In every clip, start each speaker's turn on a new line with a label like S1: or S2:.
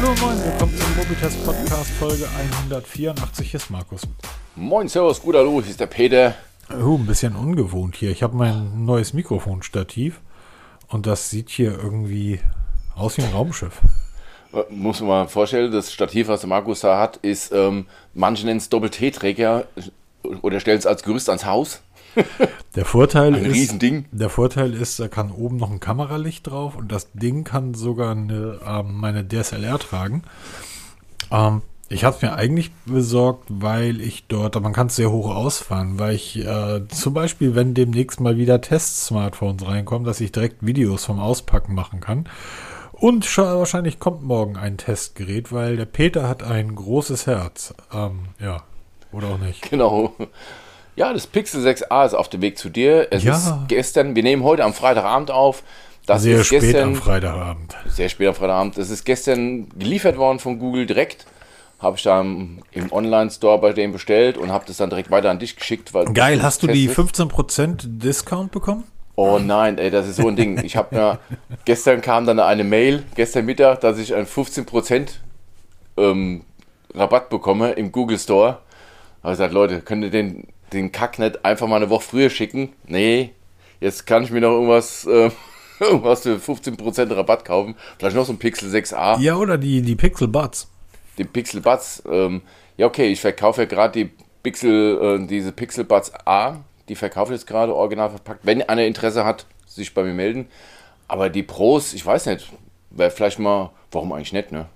S1: Hallo und moin, willkommen zum Mobitest Podcast Folge 184. Hier ist Markus.
S2: Moin, Servus, gut, hallo, hier ist der Peter.
S1: Oh, ein bisschen ungewohnt hier. Ich habe mein neues Mikrofonstativ und das sieht hier irgendwie aus wie ein Raumschiff.
S2: Äh, Muss man mal vorstellen, das Stativ, was der Markus da hat, ist, ähm, manche nennen es Doppel-T-Träger oder stellen es als Gerüst ans Haus.
S1: Der Vorteil
S2: Ein
S1: ist,
S2: Riesending.
S1: der Vorteil ist, da kann oben noch ein Kameralicht drauf und das Ding kann sogar eine, ähm, meine DSLR tragen. Ähm, ich habe es mir eigentlich besorgt, weil ich dort, man kann es sehr hoch ausfahren, weil ich äh, zum Beispiel, wenn demnächst mal wieder Test-Smartphones reinkommen, dass ich direkt Videos vom Auspacken machen kann. Und wahrscheinlich kommt morgen ein Testgerät, weil der Peter hat ein großes Herz. Ähm, ja, oder auch nicht.
S2: Genau. Ja, das Pixel 6a ist auf dem Weg zu dir. Es
S1: Ja.
S2: ist gestern, wir nehmen heute am Freitagabend auf. Das
S1: Sehr
S2: ist
S1: spät
S2: gestern,
S1: am Freitagabend.
S2: sehr spät am Freitagabend. Das ist gestern geliefert worden von Google direkt. Habe ich da im, im Online-Store bei dem bestellt und habe das dann direkt weiter an dich geschickt.
S1: Geil, hast du die
S2: Test ist.
S1: 15% Discount bekommen?
S2: Oh nein, ey, das ist so ein Ding. Ich habe mir gestern kam dann eine Mail, gestern Mittag, dass ich einen 15% ähm, Rabatt bekomme im Google Store. Da habe ich gesagt, Leute, könnt ihr den, den Kack nicht einfach mal eine Woche früher schicken? Nee, jetzt kann ich mir noch irgendwas, äh, irgendwas für 15% Rabatt kaufen. Vielleicht noch so ein Pixel 6a,
S1: Ja, oder die, die Pixel Buds.
S2: den Pixel Buds. Ähm, ja, okay, ich verkaufe ja gerade die Pixel, äh, diese Pixel Buds A. Die verkaufe ich jetzt gerade original verpackt. Wenn einer Interesse hat, sich bei mir melden. Aber die Pros, ich weiß nicht, wäre vielleicht mal, warum eigentlich nicht, ne?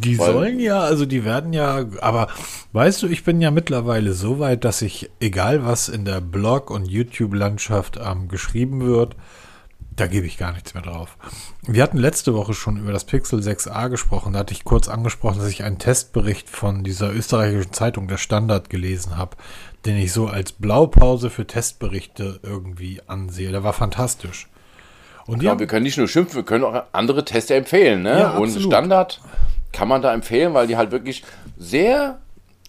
S1: Die
S2: Weil-
S1: sollen ja, also die werden ja, aber weißt du, ich bin ja mittlerweile so weit, dass ich, egal was in der Blog- und YouTube-Landschaft ähm, geschrieben wird, da gebe ich gar nichts mehr drauf. Wir hatten letzte Woche schon über das Pixel 6a gesprochen. Da hatte ich kurz angesprochen, dass ich einen Testbericht von dieser österreichischen Zeitung, der Standard, gelesen habe, den ich so als Blaupause für Testberichte irgendwie ansehe. Der war fantastisch. Und haben-
S2: wir können nicht nur schimpfen, wir können auch andere Tester empfehlen, ne?
S1: Ja,
S2: und
S1: absolut.
S2: Standard kann man da empfehlen, weil die halt wirklich sehr,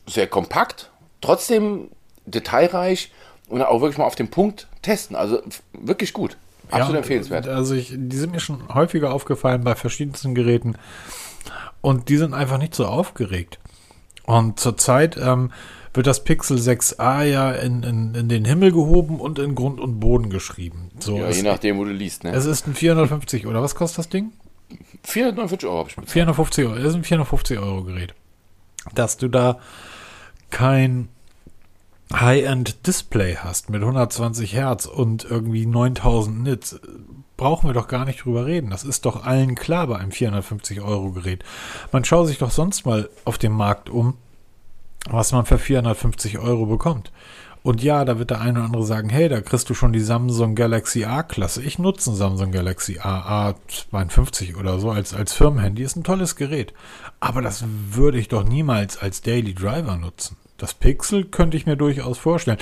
S2: sehr kompakt, trotzdem detailreich und auch wirklich mal auf den Punkt testen. Also wirklich gut. Absolut
S1: Ja,
S2: empfehlenswert.
S1: Also ich, die sind mir schon häufiger aufgefallen bei verschiedensten Geräten und die sind einfach nicht so aufgeregt. Und zurzeit ähm, wird das Pixel 6a ja in, in, in den Himmel gehoben und in Grund und Boden geschrieben. So,
S2: Ja, je nachdem, wo du liest, ne?
S1: es ist ein 450 oder was kostet das Ding?
S2: 449 Euro habe ich bezahlt.
S1: 450 Euro. Es ist ein 450 Euro Gerät. Dass du da kein High-End-Display hast mit 120 Hertz und irgendwie 9000 Nits, brauchen wir doch gar nicht drüber reden. Das ist doch allen klar bei einem 450 Euro Gerät. Man schaut sich doch sonst mal auf dem Markt um, was man für 450 Euro bekommt. Und ja, da wird der eine oder andere sagen, hey, da kriegst du schon die Samsung Galaxy A-Klasse. Ich nutze einen Samsung Galaxy A A52 oder so als, als Firmenhandy. Ist ein tolles Gerät. Aber das würde ich doch niemals als Daily Driver nutzen. Das Pixel könnte ich mir durchaus vorstellen.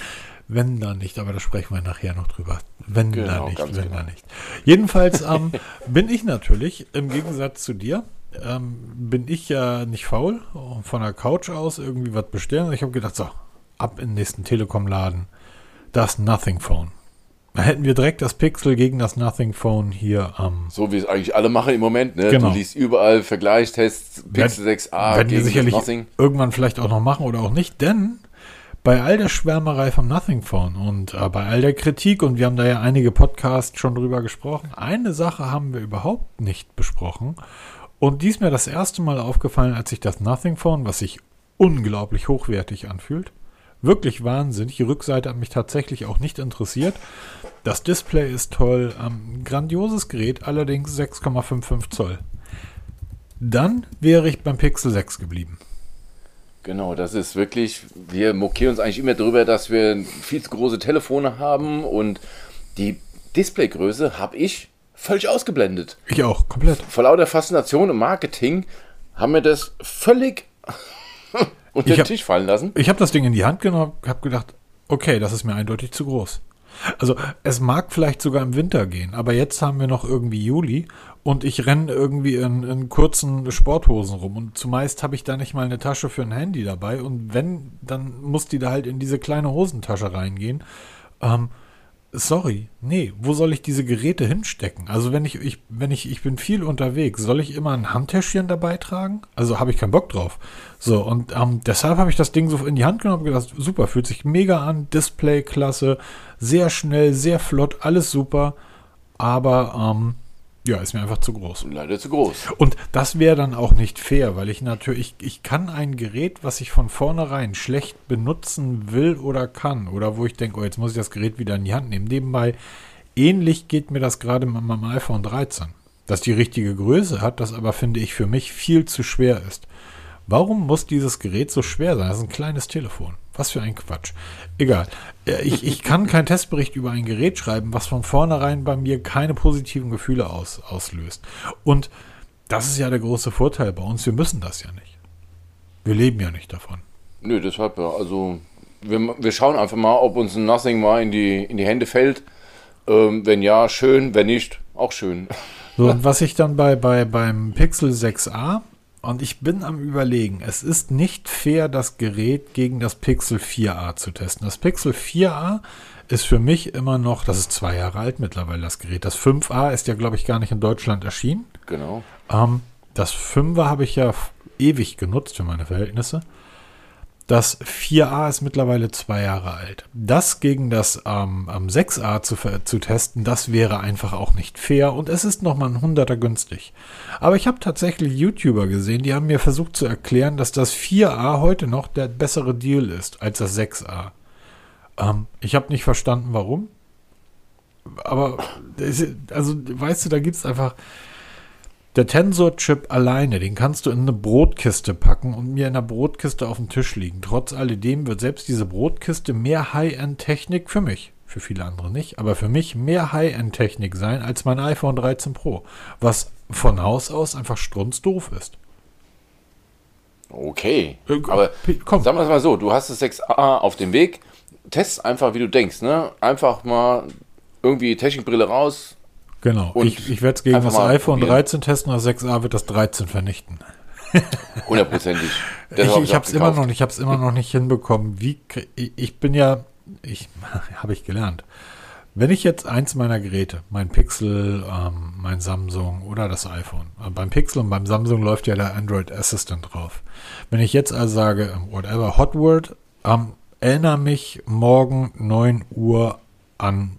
S1: Wenn da nicht, aber da sprechen wir nachher noch drüber. Wenn da
S2: Genau,
S1: nicht,
S2: ganz
S1: wenn
S2: genau.
S1: da nicht. Jedenfalls ähm, bin ich natürlich, im Gegensatz zu dir, ähm, bin ich ja nicht faul, von der Couch aus irgendwie was bestellen. Ich habe gedacht, so, ab in den nächsten Telekom-Laden. Das Nothing Phone. Da hätten wir direkt das Pixel gegen das Nothing Phone hier am.
S2: So wie es eigentlich alle machen im Moment, ne?
S1: Genau.
S2: Du liest überall Vergleichstests, Pixel 6a
S1: werden wir
S2: gegen
S1: sicherlich
S2: Nothing.
S1: irgendwann vielleicht auch noch machen oder auch nicht, denn bei all der Schwärmerei vom Nothing Phone und äh, bei all der Kritik, und wir haben da ja einige Podcasts schon drüber gesprochen, eine Sache haben wir überhaupt nicht besprochen. Und die ist mir das erste Mal aufgefallen, als ich das Nothing Phone, was sich unglaublich hochwertig anfühlt, wirklich wahnsinnig. Die Rückseite hat mich tatsächlich auch nicht interessiert. Das Display ist toll, ähm, grandioses Gerät, allerdings 6,55 Zoll. Dann wäre ich beim Pixel 6 geblieben.
S2: Genau, das ist wirklich, wir mokieren uns eigentlich immer darüber, dass wir viel zu große Telefone haben und die Displaygröße habe ich völlig ausgeblendet.
S1: Ich auch, komplett.
S2: Vor lauter Faszination und Marketing haben wir das völlig
S1: Ich
S2: den
S1: hab-
S2: Tisch fallen lassen.
S1: Ich habe das Ding in die Hand genommen, habe gedacht, okay, das ist mir eindeutig zu groß. Also es mag vielleicht sogar im Winter gehen, aber jetzt haben wir noch irgendwie Juli und ich renne irgendwie in, in kurzen Sporthosen rum und zumeist habe ich da nicht mal eine Tasche für ein Handy dabei und wenn, dann muss die da halt in diese kleine Hosentasche reingehen. Ähm, sorry, nee, wo soll ich diese Geräte hinstecken? Also wenn ich, ich, wenn ich, ich bin viel unterwegs, soll ich immer ein Handtäschchen dabei tragen? Also habe ich keinen Bock drauf. So, und ähm, deshalb habe ich das Ding so in die Hand genommen und gedacht, super, fühlt sich mega an, Display klasse, sehr schnell, sehr flott, alles super, aber ähm, ja, ist mir einfach zu groß.
S2: Leider zu groß.
S1: Und das wäre dann auch nicht fair, weil ich natürlich, ich kann ein Gerät, was ich von vornherein schlecht benutzen will oder kann, oder wo ich denke, oh, jetzt muss ich das Gerät wieder in die Hand nehmen. Nebenbei, ähnlich geht mir das gerade mit meinem iPhone 13. Das die richtige Größe hat, das aber finde ich für mich viel zu schwer ist. Warum muss dieses Gerät so schwer sein? Das ist ein kleines Telefon. Was für ein Quatsch. Egal. Ich, ich kann keinen Testbericht über ein Gerät schreiben, was von vornherein bei mir keine positiven Gefühle aus, auslöst. Und das ist ja der große Vorteil bei uns. Wir müssen das ja nicht. Wir leben ja nicht davon.
S2: Nö, deshalb ja. Also wir, wir schauen einfach mal, ob uns ein Nothing mal in die, in die Hände fällt. Ähm, wenn ja, schön. Wenn nicht, auch schön.
S1: So, und was ich dann bei, bei beim Pixel 6a und ich bin am Überlegen, es ist nicht fair, das Gerät gegen das Pixel 4a zu testen. Das Pixel 4a ist für mich immer noch, das ist zwei Jahre alt mittlerweile, das Gerät. Das 5a ist ja, glaube ich, gar nicht in Deutschland erschienen.
S2: Genau.
S1: Ähm, das 5er habe ich ja ewig genutzt für meine Verhältnisse. Das 4a ist mittlerweile zwei Jahre alt. Das gegen das ähm, 6a zu, zu testen, das wäre einfach auch nicht fair und es ist nochmal ein Hunderter günstig. Aber ich habe tatsächlich YouTuber gesehen, die haben mir versucht zu erklären, dass das 4a heute noch der bessere Deal ist als das 6a. Ähm, ich habe nicht verstanden, warum. Aber, also, weißt du, da gibt es einfach der Tensor-Chip alleine, den kannst du in eine Brotkiste packen und mir in der Brotkiste auf dem Tisch liegen. Trotz alledem wird selbst diese Brotkiste mehr High-End-Technik für mich, für viele andere nicht, aber für mich mehr High-End-Technik sein als mein iPhone 13 Pro, was von Haus aus einfach strunzdoof ist.
S2: Okay, äh, aber komm. sagen wir es mal so, du hast das 6a auf dem Weg, test einfach, wie du denkst, ne? Einfach mal irgendwie Technikbrille raus,
S1: Genau. Und ich, ich werde es gegen das iPhone probieren. 13 testen, das 6a wird das 13 vernichten.
S2: Hundertprozentig.
S1: ich ich habe es immer noch, ich habe es immer noch nicht hinbekommen. Wie ich bin ja, ich habe ich gelernt. Wenn ich jetzt eins meiner Geräte, mein Pixel, ähm, mein Samsung oder das iPhone, äh, beim Pixel und beim Samsung läuft ja der Android Assistant drauf. Wenn ich jetzt also sage, ähm, whatever, Hotword, ähm, erinnere mich morgen 9 Uhr an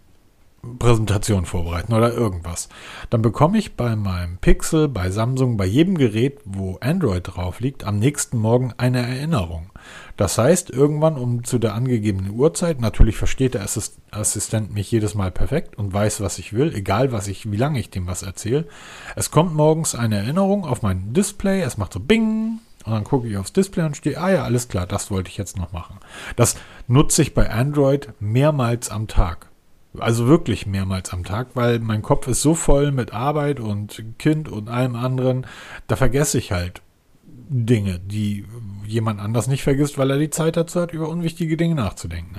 S1: Präsentation vorbereiten oder irgendwas. Dann bekomme ich bei meinem Pixel, bei Samsung, bei jedem Gerät, wo Android drauf liegt, am nächsten Morgen eine Erinnerung. Das heißt, irgendwann um zu der angegebenen Uhrzeit, natürlich versteht der Assistent mich jedes Mal perfekt und weiß, was ich will, egal was ich, wie lange ich dem was erzähle. Es kommt morgens eine Erinnerung auf mein Display, es macht so Bing, und dann gucke ich aufs Display und stehe, ah ja, alles klar, das wollte ich jetzt noch machen. Das nutze ich bei Android mehrmals am Tag. Also wirklich mehrmals am Tag, weil mein Kopf ist so voll mit Arbeit und Kind und allem anderen, da vergesse ich halt Dinge, die jemand anders nicht vergisst, weil er die Zeit dazu hat, über unwichtige Dinge nachzudenken.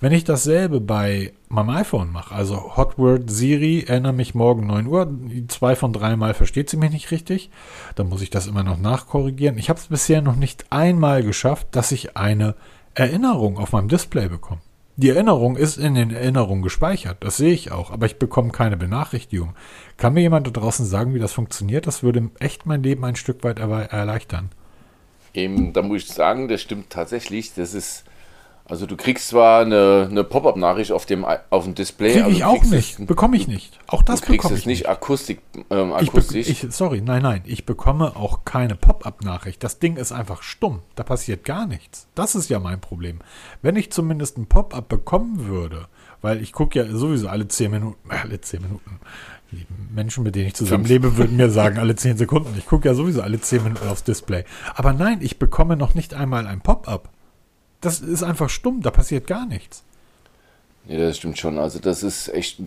S1: Wenn ich dasselbe bei meinem iPhone mache, also Hotword Siri, erinnere mich morgen 9 Uhr, zwei von drei Mal versteht sie mich nicht richtig, dann muss ich das immer noch nachkorrigieren. Ich habe es bisher noch nicht einmal geschafft, dass ich eine Erinnerung auf meinem Display bekomme. Die Erinnerung ist in den Erinnerungen gespeichert, das sehe ich auch, aber ich bekomme keine Benachrichtigung. Kann mir jemand da draußen sagen, wie das funktioniert? Das würde echt mein Leben ein Stück weit erleichtern.
S2: Eben, da muss ich sagen, das stimmt tatsächlich. Das ist also du kriegst zwar eine, eine Pop-up-Nachricht auf dem, auf dem Display.
S1: Kriege ich auch nicht. Bekomme ich nicht. Auch das
S2: bekomme ich
S1: nicht.
S2: Du kriegst es nicht akustik, ähm, akustisch.
S1: Ich, ich, sorry, nein, nein. Ich bekomme auch keine Pop-up-Nachricht. Das Ding ist einfach stumm. Da passiert gar nichts. Das ist ja mein Problem. Wenn ich zumindest ein Pop-up bekommen würde, weil ich gucke ja sowieso alle 10 Minuten, äh, alle 10 Minuten. Die Menschen, mit denen ich zusammenlebe, würden mir sagen, alle 10 Sekunden. Ich gucke ja sowieso alle 10 Minuten aufs Display. Aber nein, ich bekomme noch nicht einmal ein Pop-up. Das ist einfach stumm, da passiert gar nichts.
S2: Nee, das stimmt schon. Also das ist echt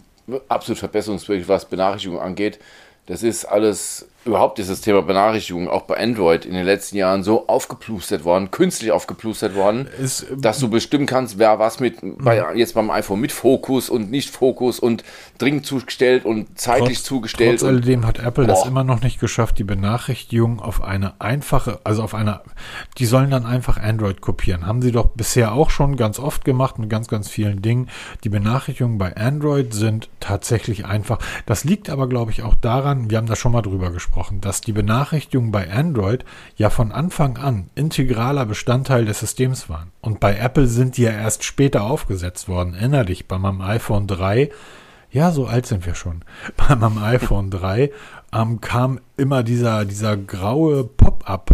S2: absolut verbesserungswürdig, was Benachrichtigungen angeht. das ist alles, überhaupt dieses Thema Benachrichtigung, auch bei Android in den letzten Jahren so aufgeplustert worden, künstlich aufgeplustert worden, ist, dass du bestimmen kannst, wer was mit, bei, mhm. jetzt beim iPhone mit Fokus und nicht Fokus und dringend zugestellt und zeitlich trotz, zugestellt.
S1: Trotz alledem hat Apple boah. das immer noch nicht geschafft, die Benachrichtigung auf eine einfache, also auf einer, die sollen dann einfach Android kopieren. Haben sie doch bisher auch schon ganz oft gemacht mit ganz, ganz vielen Dingen. Die Benachrichtigungen bei Android sind tatsächlich einfach. Das liegt aber, glaube ich, auch daran, wir haben da schon mal drüber gesprochen, dass die Benachrichtigungen bei Android ja von Anfang an integraler Bestandteil des Systems waren. Und bei Apple sind die ja erst später aufgesetzt worden. Erinner dich, bei meinem iPhone 3, ja, so alt sind wir schon. Bei meinem iPhone 3 ähm, kam immer dieser, dieser graue Pop-up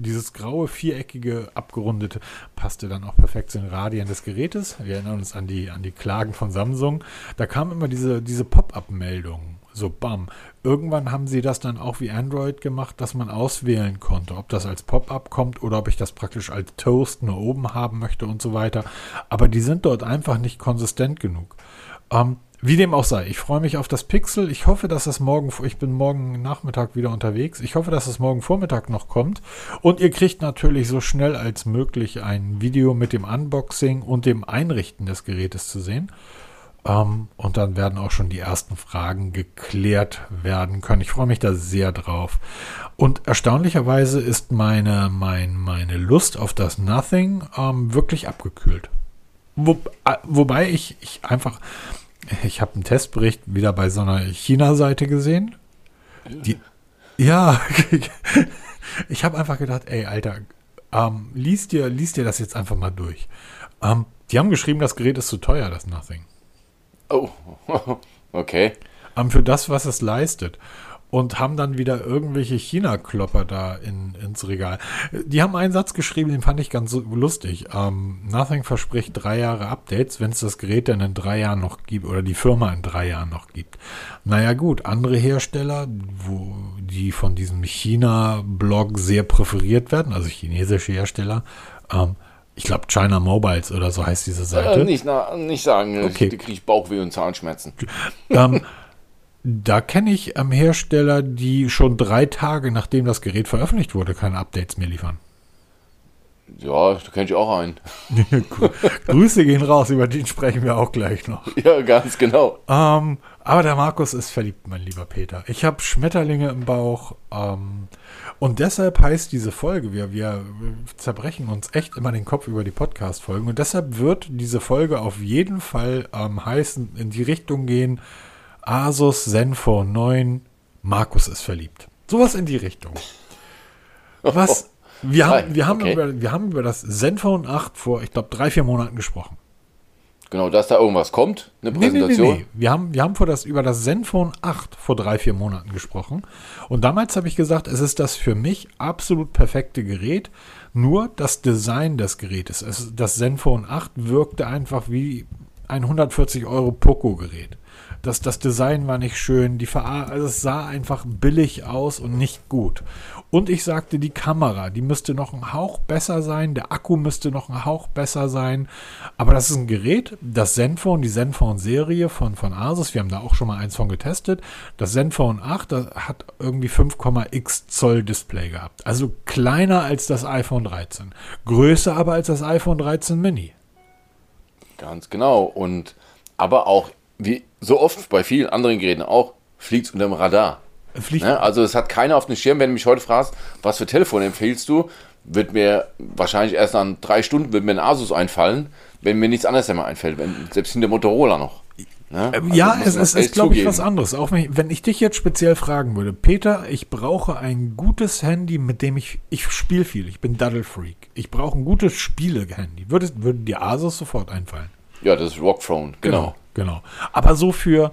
S1: dieses graue, viereckige, abgerundete passte dann auch perfekt zu den Radien des Gerätes. Wir erinnern uns an die, an die Klagen von Samsung. Da kam immer diese, diese Pop-up-Meldung. So, bam. Irgendwann haben sie das dann auch wie Android gemacht, dass man auswählen konnte, ob das als Pop-up kommt oder ob ich das praktisch als Toast nur oben haben möchte und so weiter. Aber die sind dort einfach nicht konsistent genug. Ähm, wie dem auch sei, ich freue mich auf das Pixel. Ich hoffe, dass es morgen, ich bin morgen Nachmittag wieder unterwegs. Ich hoffe, dass es morgen Vormittag noch kommt. Und ihr kriegt natürlich so schnell als möglich ein Video mit dem Unboxing und dem Einrichten des Gerätes zu sehen. Ähm, und dann werden auch schon die ersten Fragen geklärt werden können. Ich freue mich da sehr drauf. Und erstaunlicherweise ist meine, mein, meine Lust auf das Nothing ähm, wirklich abgekühlt. Wo, äh, wobei ich, ich einfach, ich habe einen Testbericht wieder bei so einer China-Seite gesehen. Die, ja, ich habe einfach gedacht, ey, Alter, ähm, liest, dir, liest dir das jetzt einfach mal durch. Ähm, die haben geschrieben, das Gerät ist zu teuer, das Nothing.
S2: Oh, okay.
S1: Um, für das, was es leistet. Und haben dann wieder irgendwelche China-Klopper da in, ins Regal. Die haben einen Satz geschrieben, den fand ich ganz lustig. Um, Nothing verspricht drei Jahre Updates, wenn es das Gerät dann in drei Jahren noch gibt oder die Firma in drei Jahren noch gibt. Naja gut, andere Hersteller, wo die von diesem China-Blog sehr präferiert werden, also chinesische Hersteller, ähm, ich glaube China Mobiles oder so heißt diese Seite.
S2: Äh, nicht, na, nicht sagen, okay. die kriege ich Bauchweh und Zahnschmerzen.
S1: Ähm, da kenne ich ähm, Hersteller, die schon drei Tage nachdem das Gerät veröffentlicht wurde, keine Updates mehr liefern.
S2: Ja, da kenne ich auch einen.
S1: Grüße gehen raus, über den sprechen wir auch gleich noch.
S2: Ja, ganz genau.
S1: Ähm, aber der Markus ist verliebt, mein lieber Peter. Ich habe Schmetterlinge im Bauch. Ähm, und deshalb heißt diese Folge, wir, wir zerbrechen uns echt immer den Kopf über die Podcast-Folgen. Und deshalb wird diese Folge auf jeden Fall ähm, heißen, in die Richtung gehen, Asus Zenfone 9, Markus ist verliebt. Sowas in die Richtung. Was? Wir haben, wir haben, okay. über, wir haben über das Zenfone 8 vor, ich glaube, drei, vier Monaten gesprochen.
S2: Genau, dass da irgendwas kommt, eine Präsentation. Nee, nee, nee,
S1: Wir haben, wir haben vor das, über das Zenfone 8 vor drei, vier Monaten gesprochen. Und damals habe ich gesagt, es ist das für mich absolut perfekte Gerät. Nur das Design des Gerätes, es, das Zenfone 8 wirkte einfach wie ein 140 Euro Poco-Gerät. Das, das Design war nicht schön, die Ver also es sah einfach billig aus und nicht gut. Und ich sagte, die Kamera, die müsste noch ein Hauch besser sein, der Akku müsste noch ein Hauch besser sein. Aber das ist ein Gerät, das Zenfone, die Zenfone-Serie von, von Asus, wir haben da auch schon mal eins von getestet. Das Zenfone 8 das hat irgendwie 5,x Zoll Display gehabt. Also kleiner als das iPhone 13. Größer aber als das iPhone 13 Mini.
S2: Ganz genau. Und aber auch wie so oft bei vielen anderen Geräten auch, fliegt es unter dem Radar. Fliegt. Ne? Also es hat keiner auf dem Schirm, wenn du mich heute fragst, was für Telefon empfiehlst du, wird mir wahrscheinlich erst nach drei Stunden wird mir ein Asus einfallen, wenn mir nichts anderes mehr einfällt, wenn, selbst in der Motorola noch.
S1: Ne? Ähm, also ja, es, es ist, glaube ich, was anderes. Auch wenn ich, wenn ich, dich jetzt speziell fragen würde, Peter, ich brauche ein gutes Handy, mit dem ich, ich spiele viel, ich bin Daddle-Freak. Ich brauche ein gutes Spiele-Handy. Würde, würde dir Asus sofort einfallen?
S2: Ja, das ist Rockphone, genau. genau.
S1: Genau. Aber so für,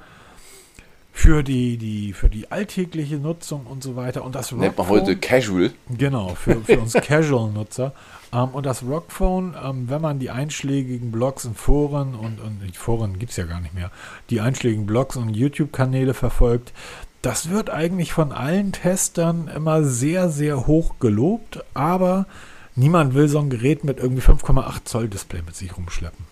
S1: für, die, die, für die alltägliche Nutzung und so weiter. Und das
S2: Nennt man heute Casual.
S1: Genau, für, für uns Casual-Nutzer. Ähm, und das Rockphone, ähm, wenn man die einschlägigen Blogs und Foren und, und die Foren gibt es ja gar nicht mehr, die einschlägigen Blogs und YouTube-Kanäle verfolgt, das wird eigentlich von allen Testern immer sehr, sehr hoch gelobt, aber niemand will so ein Gerät mit irgendwie 5,8 Zoll Display mit sich rumschleppen.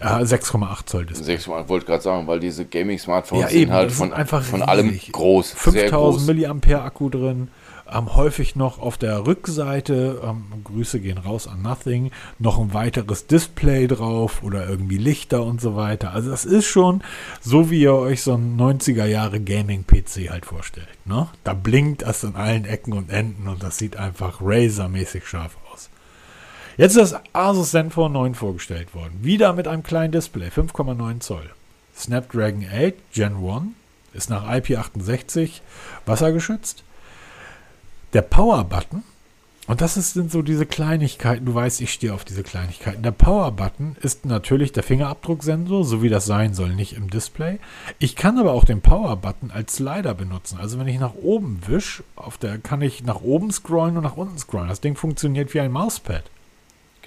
S1: Ja, 6,8 Zoll
S2: Display. 6, wollte gerade sagen, weil diese Gaming-Smartphones
S1: ja, sind
S2: halt von,
S1: einfach
S2: von allem groß.
S1: 5000 Milliampere Akku drin, ähm, häufig noch auf der Rückseite, ähm, Grüße gehen raus an Nothing, noch ein weiteres Display drauf oder irgendwie Lichter und so weiter. Also das ist schon so, wie ihr euch so ein 90er Jahre Gaming-PC halt vorstellt. Ne? Da blinkt das an allen Ecken und Enden und das sieht einfach Razer-mäßig scharf aus. Jetzt ist das Asus Zenfone 9 vorgestellt worden. Wieder mit einem kleinen Display, 5,9 Zoll. Snapdragon 8 Gen 1 ist nach IP68 wassergeschützt der Power-Button, und das sind so diese Kleinigkeiten, du weißt, ich stehe auf diese Kleinigkeiten. Der Power-Button ist natürlich der Fingerabdrucksensor, so wie das sein soll, nicht im Display. Ich kann aber auch den Power-Button als Slider benutzen. Also wenn ich nach oben wisch, auf der kann ich nach oben scrollen und nach unten scrollen. Das Ding funktioniert wie ein Mauspad.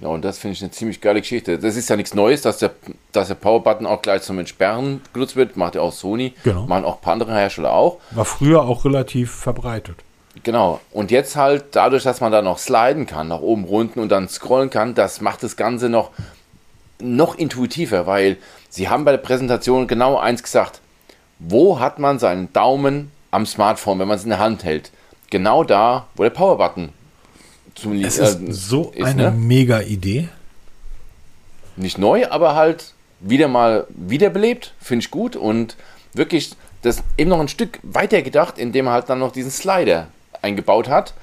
S2: Genau, und das finde ich eine ziemlich geile Geschichte. Das ist ja nichts Neues, dass der, dass der Power-Button auch gleich zum Entsperren genutzt wird. Macht ja auch Sony. Genau. Machen auch ein paar andere Hersteller auch.
S1: War früher auch relativ verbreitet.
S2: Genau. Und jetzt halt dadurch, dass man da noch sliden kann, nach oben, unten und dann scrollen kann, das macht das Ganze noch, noch intuitiver, weil sie haben bei der Präsentation genau eins gesagt. Wo hat man seinen Daumen am Smartphone, wenn man es in der Hand hält? Genau da, wo der Power-Button
S1: zum Es ist äh, so ist, eine ne? mega Idee.
S2: Nicht neu, aber halt wieder mal wiederbelebt, finde ich gut und wirklich das eben noch ein Stück weiter gedacht, indem er halt dann noch diesen Slider eingebaut hat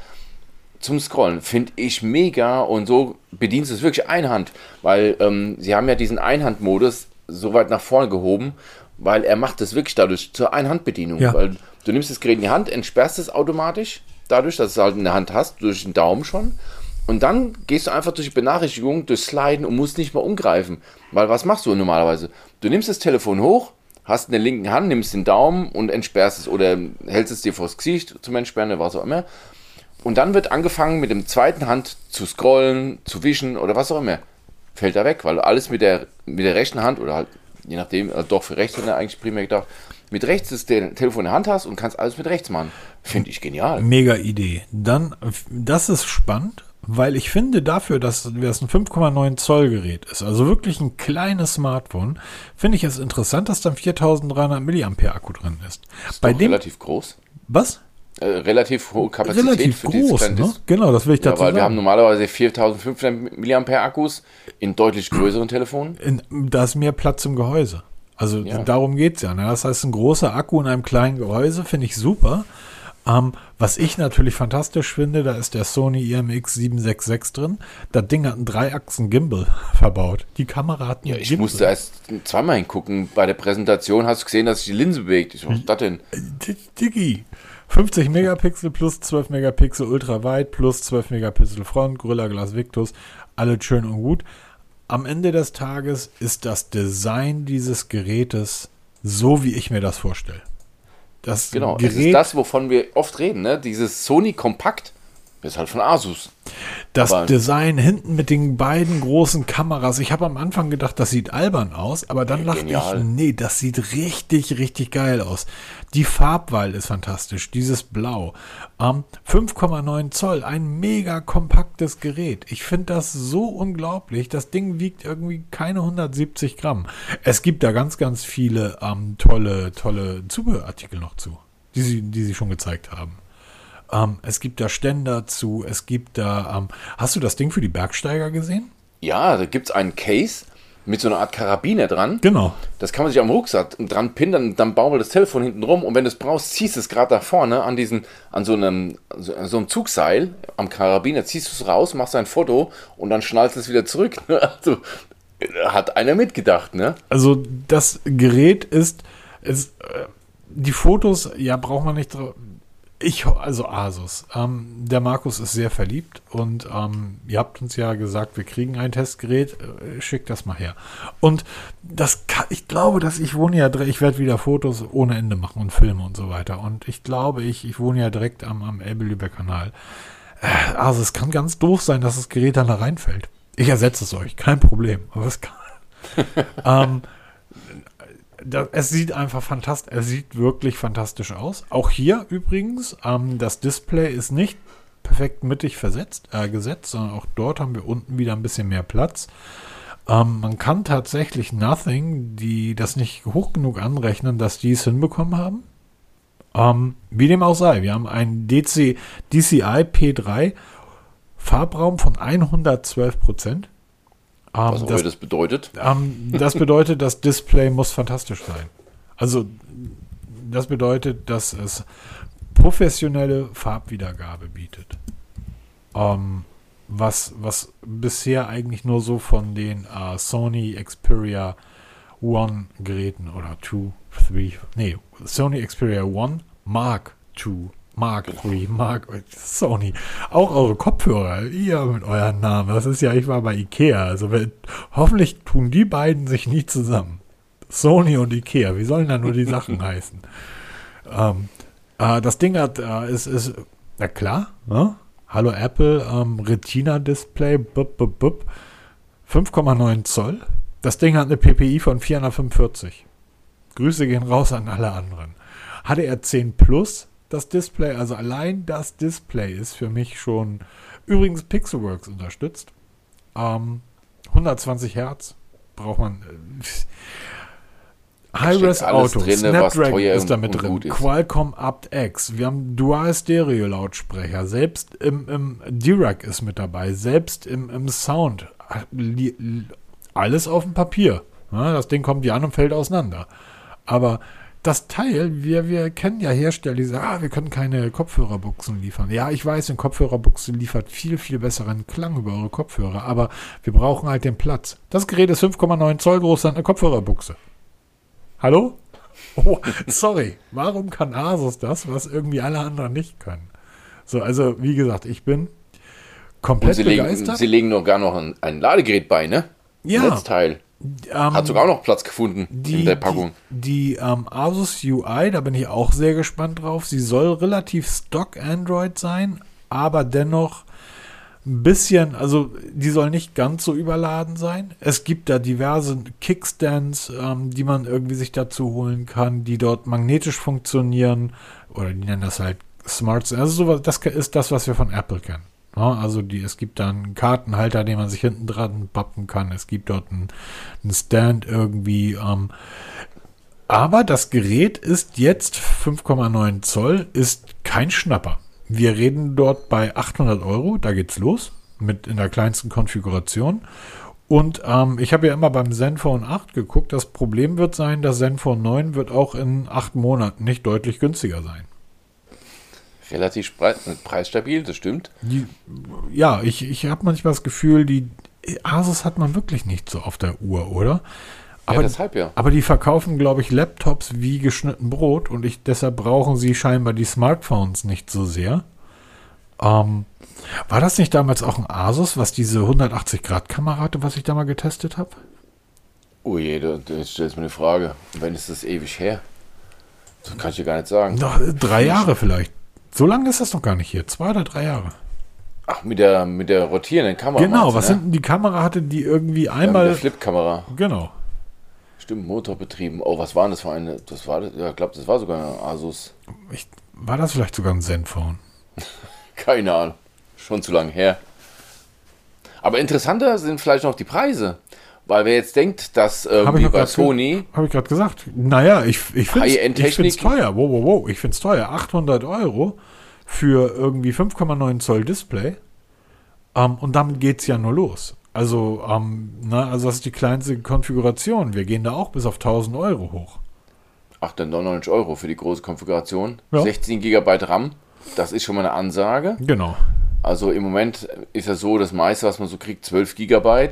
S2: zum Scrollen. Finde ich mega und so bedienst du es wirklich Einhand, weil ähm, sie haben ja diesen Einhandmodus so weit nach vorne gehoben, weil er macht es wirklich dadurch zur Einhandbedienung. Ja. Weil du nimmst das Gerät in die Hand, entsperrst es automatisch, dadurch, dass du es halt in der Hand hast, durch den Daumen schon. Und dann gehst du einfach durch die Benachrichtigung, durch Sliden und musst nicht mehr umgreifen. Weil was machst du normalerweise? Du nimmst das Telefon hoch, hast in der linken Hand, nimmst den Daumen und entsperrst es oder hältst es dir vors Gesicht zum Entsperren oder was auch immer. Und dann wird angefangen mit dem zweiten Hand zu scrollen, zu wischen oder was auch immer. Fällt da weg, weil alles mit der, mit der rechten Hand oder halt, je nachdem, also doch für rechts hat er eigentlich primär gedacht, mit rechts das Telefon in der Hand hast und kannst alles mit rechts machen. Finde ich genial.
S1: Mega Idee. Dann, das ist spannend weil ich finde dafür, dass das ein 5,9 Zoll Gerät ist, also wirklich ein kleines Smartphone, finde ich es interessant, dass dann 4300 mAh Akku drin ist.
S2: ist Bei dem relativ groß.
S1: Was?
S2: Äh, relativ hohe Kapazität
S1: relativ für groß, ne? Genau, das will ich dazu
S2: ja, weil sagen. wir haben normalerweise 4500 mAh Akkus in deutlich größeren Telefonen. In,
S1: da ist mehr Platz im Gehäuse. Also ja. darum geht es ja. Ne? Das heißt, ein großer Akku in einem kleinen Gehäuse finde ich super. Ähm, was ich natürlich fantastisch finde, da ist der Sony IMX 766 drin. Das Ding hat einen Dreiachsen-Gimbal verbaut. Die Kamera hat
S2: einen Ja, ich Gimbal. musste erst zweimal hingucken. Bei der Präsentation hast du gesehen, dass sich die Linse bewegt. Ich, was ist das denn?
S1: Diggi. 50 Megapixel plus 12 Megapixel ultraweit plus 12 Megapixel Front, Gorilla Glass Victus, alles schön und gut. Am Ende des Tages ist das Design dieses Gerätes so, wie ich mir das vorstelle.
S2: Das genau, Gerät, es ist das, wovon wir oft reden, ne? Dieses Sony Kompakt ist halt von Asus.
S1: Das aber Design hinten mit den beiden großen Kameras. Ich habe am Anfang gedacht, das sieht albern aus, aber dann dachte ich, nee, das sieht richtig, richtig geil aus. Die Farbwahl ist fantastisch, dieses Blau. Ähm, 5,9 Zoll, ein mega kompaktes Gerät. Ich finde das so unglaublich. Das Ding wiegt irgendwie keine 170 Gramm. Es gibt da ganz, ganz viele ähm, tolle, tolle Zubehörartikel noch zu, die sie, die sie schon gezeigt haben. Ähm, es gibt da Ständer zu, es gibt da. Ähm, hast du das Ding für die Bergsteiger gesehen?
S2: Ja, da gibt es einen Case mit so einer Art Karabiner dran.
S1: Genau.
S2: Das kann man sich am Rucksack dran pinnen, dann, dann baumelt das Telefon hinten rum und wenn du es brauchst, ziehst du es gerade da vorne an diesen, an so einem, so, so einem Zugseil am Karabiner, ziehst du es raus, machst ein Foto und dann schnallst du es wieder zurück. Also hat einer mitgedacht, ne?
S1: Also das Gerät ist, ist äh, die Fotos, ja, braucht man nicht drauf ich, also Asus. Ähm, der Markus ist sehr verliebt und ähm, ihr habt uns ja gesagt, wir kriegen ein Testgerät. Äh, schickt das mal her. Und das kann, ich glaube, dass ich wohne ja, ich werde wieder Fotos ohne Ende machen und Filme und so weiter. Und ich glaube, ich, ich wohne ja direkt am, am Elbe-Lübeck-Kanal. Äh, also es kann ganz doof sein, dass das Gerät dann da reinfällt. Ich ersetze es euch, kein Problem. Aber es kann. ähm, das, es sieht einfach fantastisch, er sieht wirklich fantastisch aus. Auch hier übrigens, ähm, das Display ist nicht perfekt mittig versetzt, äh, gesetzt, sondern auch dort haben wir unten wieder ein bisschen mehr Platz. Ähm, man kann tatsächlich Nothing, die das nicht hoch genug anrechnen, dass die es hinbekommen haben. Ähm, wie dem auch sei, wir haben einen DC, DCI P3 Farbraum von 112 Prozent.
S2: Ähm, Was das, das bedeutet?
S1: Ähm, das bedeutet, das Display muss fantastisch sein. Also das bedeutet, dass es professionelle Farbwiedergabe bietet. Ähm, was, was bisher eigentlich nur so von den äh, Sony Xperia One Geräten oder 2, 3, nee, Sony Xperia One Mark II, Mark III, Mark, Sony. Auch eure Kopfhörer, ihr mit euren Namen. Das ist ja, ich war bei Ikea. Also hoffentlich tun die beiden sich nie zusammen. Sony und Ikea, wie sollen da nur die Sachen heißen? Ähm, äh, das Ding hat, äh, ist, ist, na klar, ne? Hallo Apple, ähm, Retina-Display, 5,9 Zoll. Das Ding hat eine PPI von 445. Grüße gehen raus an alle anderen. HDR 10 Plus, das Display, also allein das Display ist für mich schon, übrigens Pixelworks unterstützt. Ähm, 120 Hertz braucht man. Hi-Res Auto, drin, Snapdragon ist da mit drin, Qualcomm Apt-X, wir haben Dual-Stereo-Lautsprecher, selbst im, im D-Rack ist mit dabei, selbst im, im Sound, alles auf dem Papier. Ja, das Ding kommt ja an und fällt auseinander. Aber das Teil, wir, wir kennen ja Hersteller, die sagen, ah, wir können keine Kopfhörerbuchsen liefern. Ja, ich weiß, eine Kopfhörerbuchse liefert viel, viel besseren Klang über eure Kopfhörer, aber wir brauchen halt den Platz. Das Gerät ist 5,9 Zoll groß, hat eine Kopfhörerbuchse. Hallo? Oh, sorry. Warum kann Asus das, was irgendwie alle anderen nicht können? So, also wie gesagt, ich bin komplett
S2: sie begeistert. Legen, sie legen noch gar noch ein, ein Ladegerät bei, ne?
S1: Ja.
S2: Netzteil. Ähm, Hat sogar noch Platz gefunden
S1: die,
S2: in der Packung.
S1: Die, die ähm, Asus UI, da bin ich auch sehr gespannt drauf. Sie soll relativ stock Android sein, aber dennoch ein bisschen, also die soll nicht ganz so überladen sein. Es gibt da diverse Kickstands, ähm, die man irgendwie sich dazu holen kann, die dort magnetisch funktionieren oder die nennen das halt Smart. Also sowas, das ist das, was wir von Apple kennen. Ja, also die, es gibt da einen Kartenhalter, den man sich hinten dran pappen kann. Es gibt dort einen, einen Stand irgendwie. Ähm, aber das Gerät ist jetzt 5,9 Zoll, ist kein Schnapper. Wir reden dort bei 800 Euro, da geht's los, mit in der kleinsten Konfiguration. Und ähm, ich habe ja immer beim Zenfone 8 geguckt. Das Problem wird sein, das Zenfone 9 wird auch in acht Monaten nicht deutlich günstiger sein.
S2: Relativ preisstabil, das stimmt.
S1: Ja, ich, ich habe manchmal das Gefühl, die Asus hat man wirklich nicht so auf der Uhr, oder? Aber, ja,
S2: deshalb ja.
S1: Aber die verkaufen, glaube ich, Laptops wie geschnitten Brot und ich, deshalb brauchen sie scheinbar die Smartphones nicht so sehr. Ähm, war das nicht damals auch ein Asus, was diese 180-Grad-Kamera hatte, was ich da mal getestet habe?
S2: Oh je, da, da stellst du mir eine Frage. Wann ist das ewig her? Das kann ich dir gar nicht sagen.
S1: Noch drei Jahre vielleicht. So lange ist das noch gar nicht hier. Zwei oder drei Jahre.
S2: Ach, mit der, mit der rotierenden Kamera.
S1: Genau, was ne? sind die Kamera hatte, die irgendwie einmal. Ja, mit
S2: der Flip-Kamera.
S1: Genau.
S2: Stimmt, Motorbetrieben. Oh, was war denn das für eine? Das war, ja, ich glaube, das war sogar eine Asus.
S1: Ich, war das vielleicht sogar ein Zenfone?
S2: Keine Ahnung. Schon zu lange her. Aber interessanter sind vielleicht noch die Preise. Weil wer jetzt denkt, dass ähm,
S1: wie
S2: bei Sony.
S1: Habe ich gerade gesagt. Naja, ich, ich finde es teuer. Wow, wow, wow. Ich finde es teuer. 800 Euro für irgendwie 5,9 Zoll Display. Ähm, und damit geht es ja nur los. Also, ähm, na, also das ist die kleinste Konfiguration. Wir gehen da auch bis auf 1000 Euro hoch.
S2: 899 Euro für die große Konfiguration. Ja. 16 GB RAM, das ist schon mal eine Ansage.
S1: Genau.
S2: Also im Moment ist ja so, das meiste, was man so kriegt, 12 GB.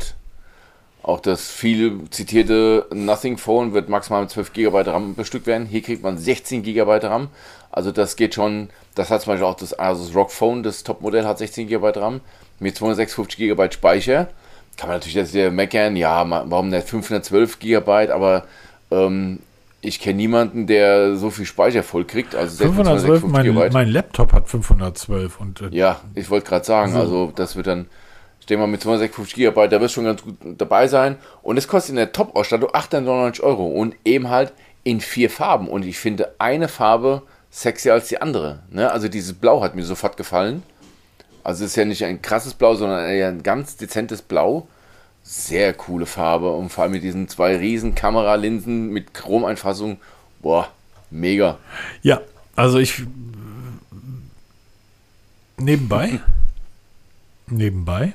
S2: Auch das viel zitierte Nothing Phone wird maximal mit 12 GB RAM bestückt werden. Hier kriegt man 16 GB RAM. Also das geht schon, das hat zum Beispiel auch das Asus ROG Phone, das Topmodell hat 16 GB RAM mit 256 GB Speicher kann man natürlich jetzt sehr meckern, ja, warum nicht 512 GB, aber ähm, ich kenne niemanden, der so viel Speicher voll kriegt. Also
S1: 512, mein, mein, Laptop hat 512. Und,
S2: äh, ja, ich wollte gerade sagen, so. also das wird dann, stehen wir mit 256 GB, da wirst du schon ganz gut dabei sein. Und es kostet in der Top-Ausstattung 899 Euro und eben halt in vier Farben. Und ich finde eine Farbe sexier als die andere. Ne? Also dieses Blau hat mir sofort gefallen. Also es ist ja nicht ein krasses Blau, sondern eher ein ganz dezentes Blau. Sehr coole Farbe und vor allem mit diesen zwei riesen Kameralinsen mit Chromeinfassung. Boah, mega.
S1: Ja, also ich nebenbei, nebenbei,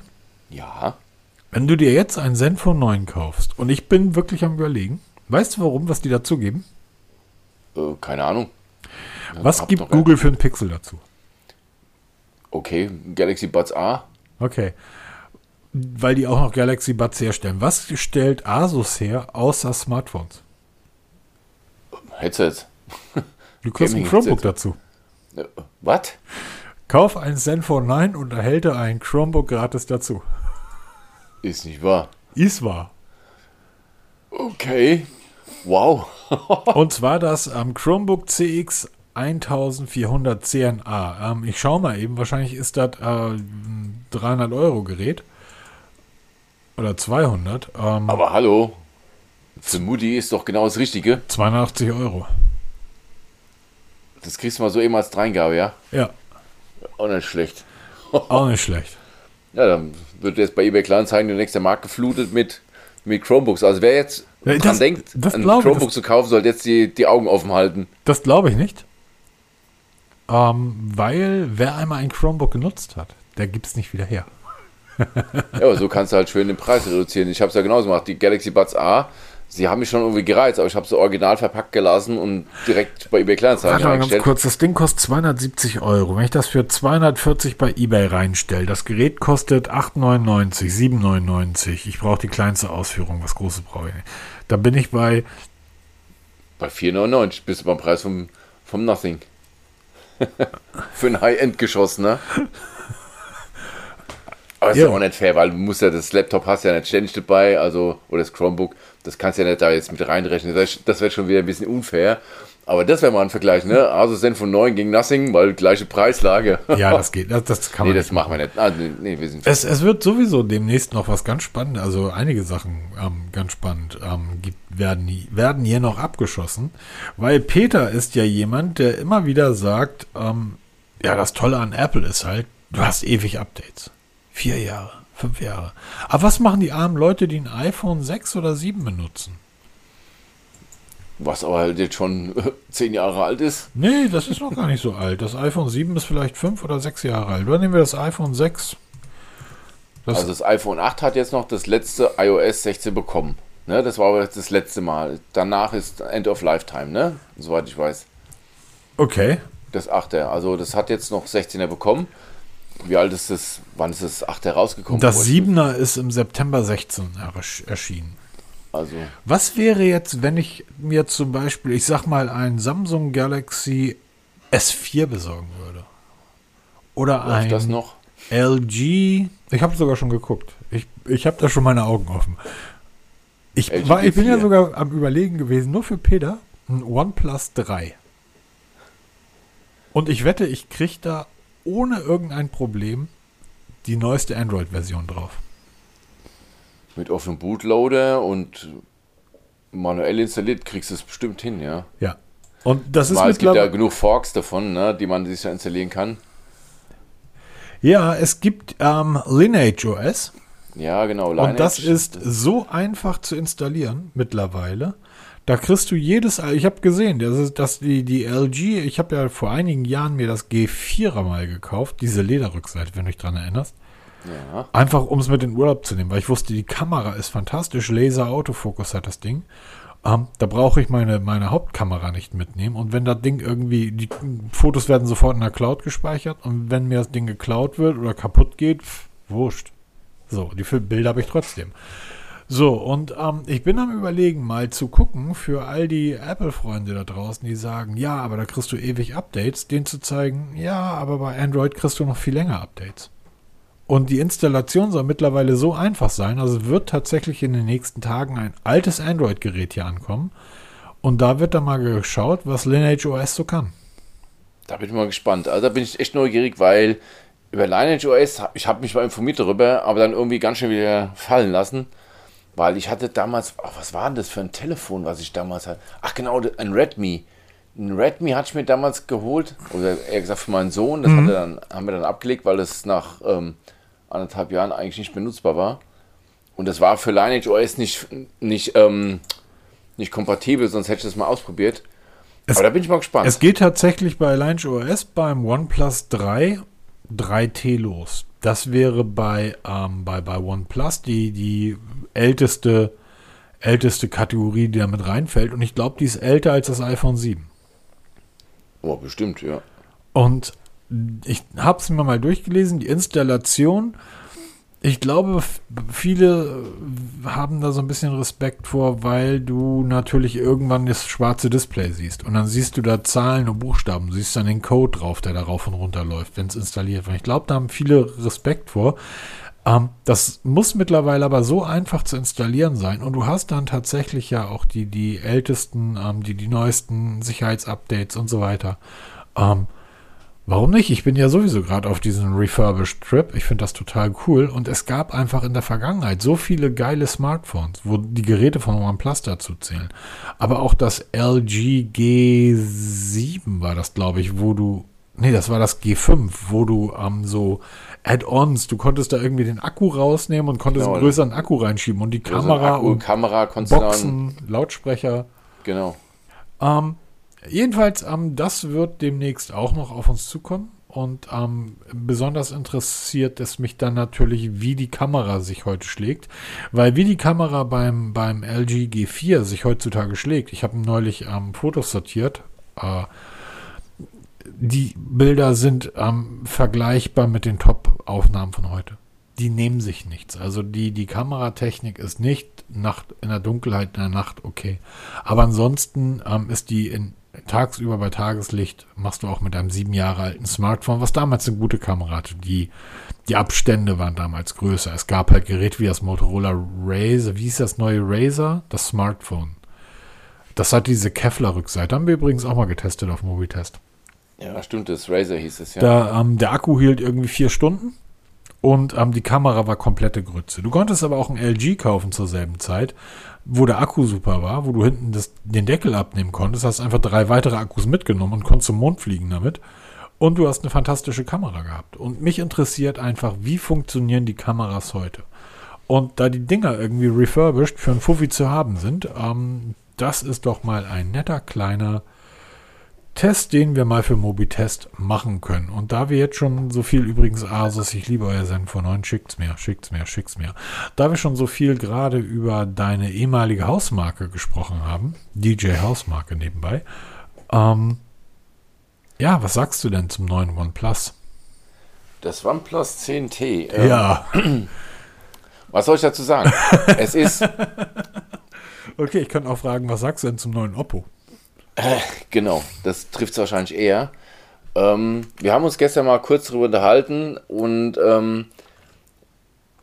S2: Ja.
S1: wenn du dir jetzt einen Zenfone 9 kaufst und ich bin wirklich am überlegen, weißt du warum, was die dazugeben?
S2: Äh, keine Ahnung.
S1: Was
S2: Hab
S1: gibt Google für einen Pixel dazu?
S2: Okay, Galaxy Buds A.
S1: Okay. Weil die auch noch Galaxy Buds herstellen. Was stellt Asus her außer Smartphones?
S2: Headset.
S1: Du kriegst ein. Chromebook dazu.
S2: Äh, Was?
S1: Kauf ein Zenfone 9 und erhälte ein Chromebook gratis dazu.
S2: Ist nicht wahr.
S1: Ist wahr.
S2: Okay. Wow.
S1: Und zwar das ähm, Chromebook CX 1400 CNA. Ähm, ich schaue mal eben, wahrscheinlich ist das äh, ein 300 Euro Gerät. Oder 200. Ähm,
S2: Aber hallo. Für Mutti ist doch genau das Richtige.
S1: 82 Euro.
S2: Das kriegst du mal so eben als Dreingabe, ja?
S1: Ja,
S2: Auch nicht schlecht.
S1: auch nicht schlecht.
S2: Ja, dann wird jetzt bei eBay Kleinanzeigen der nächste Markt geflutet mit, mit Chromebooks. Also wer jetzt
S1: Ja,
S2: dran
S1: das-
S2: denkt,
S1: das
S2: ein Chromebook
S1: das-
S2: zu kaufen, sollte jetzt die, die Augen offen halten.
S1: Das glaube ich nicht. Ähm, weil wer einmal ein Chromebook genutzt hat, der gibt es nicht wieder her.
S2: Ja, aber so kannst du halt schön den Preis reduzieren. Ich habe es ja genauso gemacht. Die Galaxy Buds A, sie haben mich schon irgendwie gereizt, aber ich habe sie original verpackt gelassen und direkt bei eBay Kleinanzeigen
S1: Warte mal ganz kurz, das Ding kostet 270 Euro. Wenn ich das für 240 bei eBay reinstelle, das Gerät kostet 8,99, 7,99. Ich brauche die kleinste Ausführung, was Großes brauche ich nicht. Da bin ich bei,
S2: Bei 4,99 bist du beim Preis vom, vom Nothing. Für ein High-End-Geschoss, ne? Aber ist
S1: Ja.
S2: ja auch nicht fair, weil du musst ja das Laptop hast ja nicht ständig dabei, also, oder das Chromebook, das kannst du ja nicht da jetzt mit reinrechnen. Das, das wäre schon wieder ein bisschen unfair. Aber das wäre mal ein Vergleich, ne? Also sind von 9 gegen Nothing, weil gleiche Preislage.
S1: ja, das geht, das, das kann
S2: nee,
S1: man
S2: das
S1: nicht
S2: machen wir nicht. Ah, nee, nee, wir sind.
S1: Es, es wird sowieso demnächst noch was ganz spannend, also einige Sachen ähm, ganz spannend ähm, gibt, werden, werden hier noch abgeschossen, weil Peter ist ja jemand, der immer wieder sagt, ähm, ja, das Tolle an Apple ist halt, du hast ewig Updates. Vier Jahre, fünf Jahre. Aber was machen die armen Leute, die ein iPhone 6 oder 7 benutzen?
S2: Was aber halt jetzt schon 10 Jahre alt ist.
S1: Nee, das ist noch gar nicht so alt. Das iPhone 7 ist vielleicht fünf oder sechs Jahre alt. Oder nehmen wir das iPhone 6. Das,
S2: Also das iPhone 8 hat jetzt noch das letzte iOS 16 bekommen. Ne, das war aber jetzt das letzte Mal. Danach ist End of Lifetime, ne? Soweit ich weiß.
S1: okay.
S2: Das 8er. Also das hat jetzt noch 16er bekommen. Wie alt ist das? Wann ist das 8er rausgekommen?
S1: Das
S2: Boah,
S1: 7er ist im September 16 ersch- erschienen.
S2: Also
S1: Was wäre jetzt, wenn ich mir zum Beispiel, ich sag mal, ein Samsung Galaxy S4 besorgen würde? Oder ein
S2: das noch?
S1: LG. Ich habe sogar schon geguckt. Ich, ich habe da schon meine Augen offen. Ich,
S2: LG
S1: war, ich bin ja
S2: G4.
S1: sogar am Überlegen gewesen, nur für Peter, ein OnePlus 3. Und ich wette, ich kriege da ohne irgendein Problem die neueste Android-Version drauf.
S2: Mit offenem Bootloader und manuell installiert kriegst du es bestimmt hin, ja.
S1: Ja. Und das ist
S2: Mal, es gibt ja genug Forks davon, ne, die man sich ja installieren kann.
S1: Ja, es gibt ähm, Lineage OS.
S2: Ja, genau.
S1: Und das
S2: Lineage.
S1: ist so einfach zu installieren mittlerweile. Da kriegst du jedes, ich habe gesehen, das ist, dass die, die LG, ich habe ja vor einigen Jahren mir das G4er mal gekauft, diese Lederrückseite, wenn du dich dran erinnerst.
S2: Ja.
S1: Einfach um es mit in den Urlaub zu nehmen, weil ich wusste, die Kamera ist fantastisch, Laser Autofokus hat das Ding. Ähm, da brauche ich meine, meine Hauptkamera nicht mitnehmen. Und wenn das Ding irgendwie, die Fotos werden sofort in der Cloud gespeichert und wenn mir das Ding geklaut wird oder kaputt geht, pff, wurscht. So, die Bilder habe ich trotzdem. So, und ähm, ich bin am überlegen, mal zu gucken für all die Apple-Freunde da draußen, die sagen, ja, aber da kriegst du ewig Updates, denen zu zeigen, ja, aber bei Android kriegst du noch viel länger Updates. Und die Installation soll mittlerweile so einfach sein, also wird tatsächlich in den nächsten Tagen ein altes Android-Gerät hier ankommen. Und da wird dann mal geschaut, was Lineage OS so kann.
S2: Da bin ich mal gespannt. Also da bin ich echt neugierig, weil über Lineage OS, ich habe mich mal informiert darüber, aber dann irgendwie ganz schön wieder fallen lassen, weil ich hatte damals, ach, was war denn das für ein Telefon, was ich damals hatte? Ach genau, ein Redmi. Ein Redmi hatte ich mir damals geholt, oder eher gesagt für meinen Sohn, das er dann, haben wir dann abgelegt, weil das nach ähm, anderthalb Jahren eigentlich nicht benutzbar war. Und das war für Lineage OS nicht, nicht, ähm, nicht kompatibel, sonst hätte ich das mal ausprobiert.
S1: Es,
S2: Aber da bin ich mal gespannt.
S1: Es geht tatsächlich bei Lineage OS beim OnePlus 3 3T los. Das wäre bei, ähm, bei, bei OnePlus die, die älteste, älteste Kategorie, die da mit reinfällt. Und ich glaube, die ist älter als das iPhone 7.
S2: oh, bestimmt, ja.
S1: Und ich habe es mir mal durchgelesen, die Installation. Ich glaube, viele haben da so ein bisschen Respekt vor, weil du natürlich irgendwann das schwarze Display siehst. Und dann siehst du da Zahlen und Buchstaben, du siehst dann den Code drauf, der da rauf und runter läuft, wenn es installiert wird. Ich glaube, da haben viele Respekt vor. Ähm, das muss mittlerweile aber so einfach zu installieren sein. Und du hast dann tatsächlich ja auch die, die ältesten, ähm, die, die neuesten Sicherheitsupdates und so weiter. Ähm, Warum nicht? Ich bin ja sowieso gerade auf diesem Refurbished-Trip. Ich finde das total cool. Und es gab einfach in der Vergangenheit so viele geile Smartphones, wo die Geräte von OnePlus dazu zählen. Aber auch das LG G7 war das, glaube ich, wo du. Nee, das war das G5, wo du ähm, so Add-ons, du konntest da irgendwie den Akku rausnehmen und konntest
S2: Genau.
S1: einen größeren Akku reinschieben und die Kamera
S2: Akku,
S1: und
S2: Kamera du dann,
S1: Boxen, Lautsprecher.
S2: genau.
S1: Ähm, jedenfalls, ähm, das wird demnächst auch noch auf uns zukommen. Und ähm, besonders interessiert es mich dann natürlich, wie die Kamera sich heute schlägt. Weil wie die Kamera beim, beim LG G4 sich heutzutage schlägt, ich habe neulich ähm, Fotos sortiert. Äh, die Bilder sind ähm, vergleichbar mit den Top-Aufnahmen von heute. Die nehmen sich nichts. Also die, die Kameratechnik ist nicht Nacht, in der Dunkelheit in der Nacht okay. Aber ansonsten ähm, ist die in, tagsüber bei Tageslicht, machst du auch mit einem sieben Jahre alten Smartphone, was damals eine gute Kamera hatte. Die, die Abstände waren damals größer. Es gab halt Geräte wie das Motorola Razer. Wie hieß das neue Razer? Das Smartphone. Das hat diese Kevlar-Rückseite. Haben wir übrigens auch mal getestet auf Mobitest.
S2: Ja, stimmt, das Razer hieß es, ja.
S1: Da, ähm, der Akku hielt irgendwie vier Stunden und ähm, die Kamera war komplette Grütze. Du konntest aber auch ein LG kaufen zur selben Zeit, wo der Akku super war, wo du hinten das, den Deckel abnehmen konntest, hast einfach drei weitere Akkus mitgenommen und konntest zum Mond fliegen damit. Und du hast eine fantastische Kamera gehabt. Und mich interessiert einfach, wie funktionieren die Kameras heute? Und da die Dinger irgendwie refurbished für ein Fuffi zu haben sind, ähm, das ist doch mal ein netter kleiner Test, den wir mal für Mobitest machen können. Und da wir jetzt schon so viel, übrigens Asus, ich liebe euer Send von 9, schickt's mir, schickt's mir, schickt's mir. Da wir schon so viel gerade über deine ehemalige Hausmarke gesprochen haben, DJ Hausmarke nebenbei, ähm, ja, was sagst du denn zum neuen OnePlus?
S2: Das OnePlus 10T. ähm,
S1: Ja,
S2: Was soll ich dazu sagen? es ist,
S1: okay, ich könnte auch fragen, was sagst du denn zum neuen Oppo?
S2: Genau, das trifft es wahrscheinlich eher. Ähm, wir haben uns gestern mal kurz darüber unterhalten und ähm,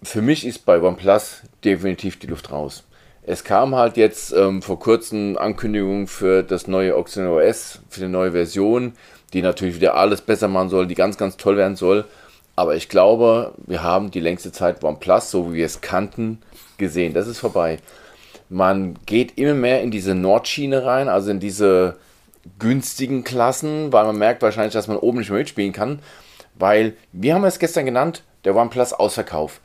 S2: für mich ist bei OnePlus definitiv die Luft raus. Es kam halt jetzt ähm, vor kurzem Ankündigung für das neue Oxygen OS, für die neue Version, die natürlich wieder alles besser machen soll, die ganz, ganz toll werden soll. Aber ich glaube, wir haben die längste Zeit OnePlus, so wie wir es kannten, gesehen. Das ist vorbei. Man geht immer mehr in diese Nordschiene rein, also in diese günstigen Klassen, weil man merkt wahrscheinlich, dass man oben nicht mehr mitspielen kann. Weil, wir haben es gestern genannt, der OnePlus Ausverkauf.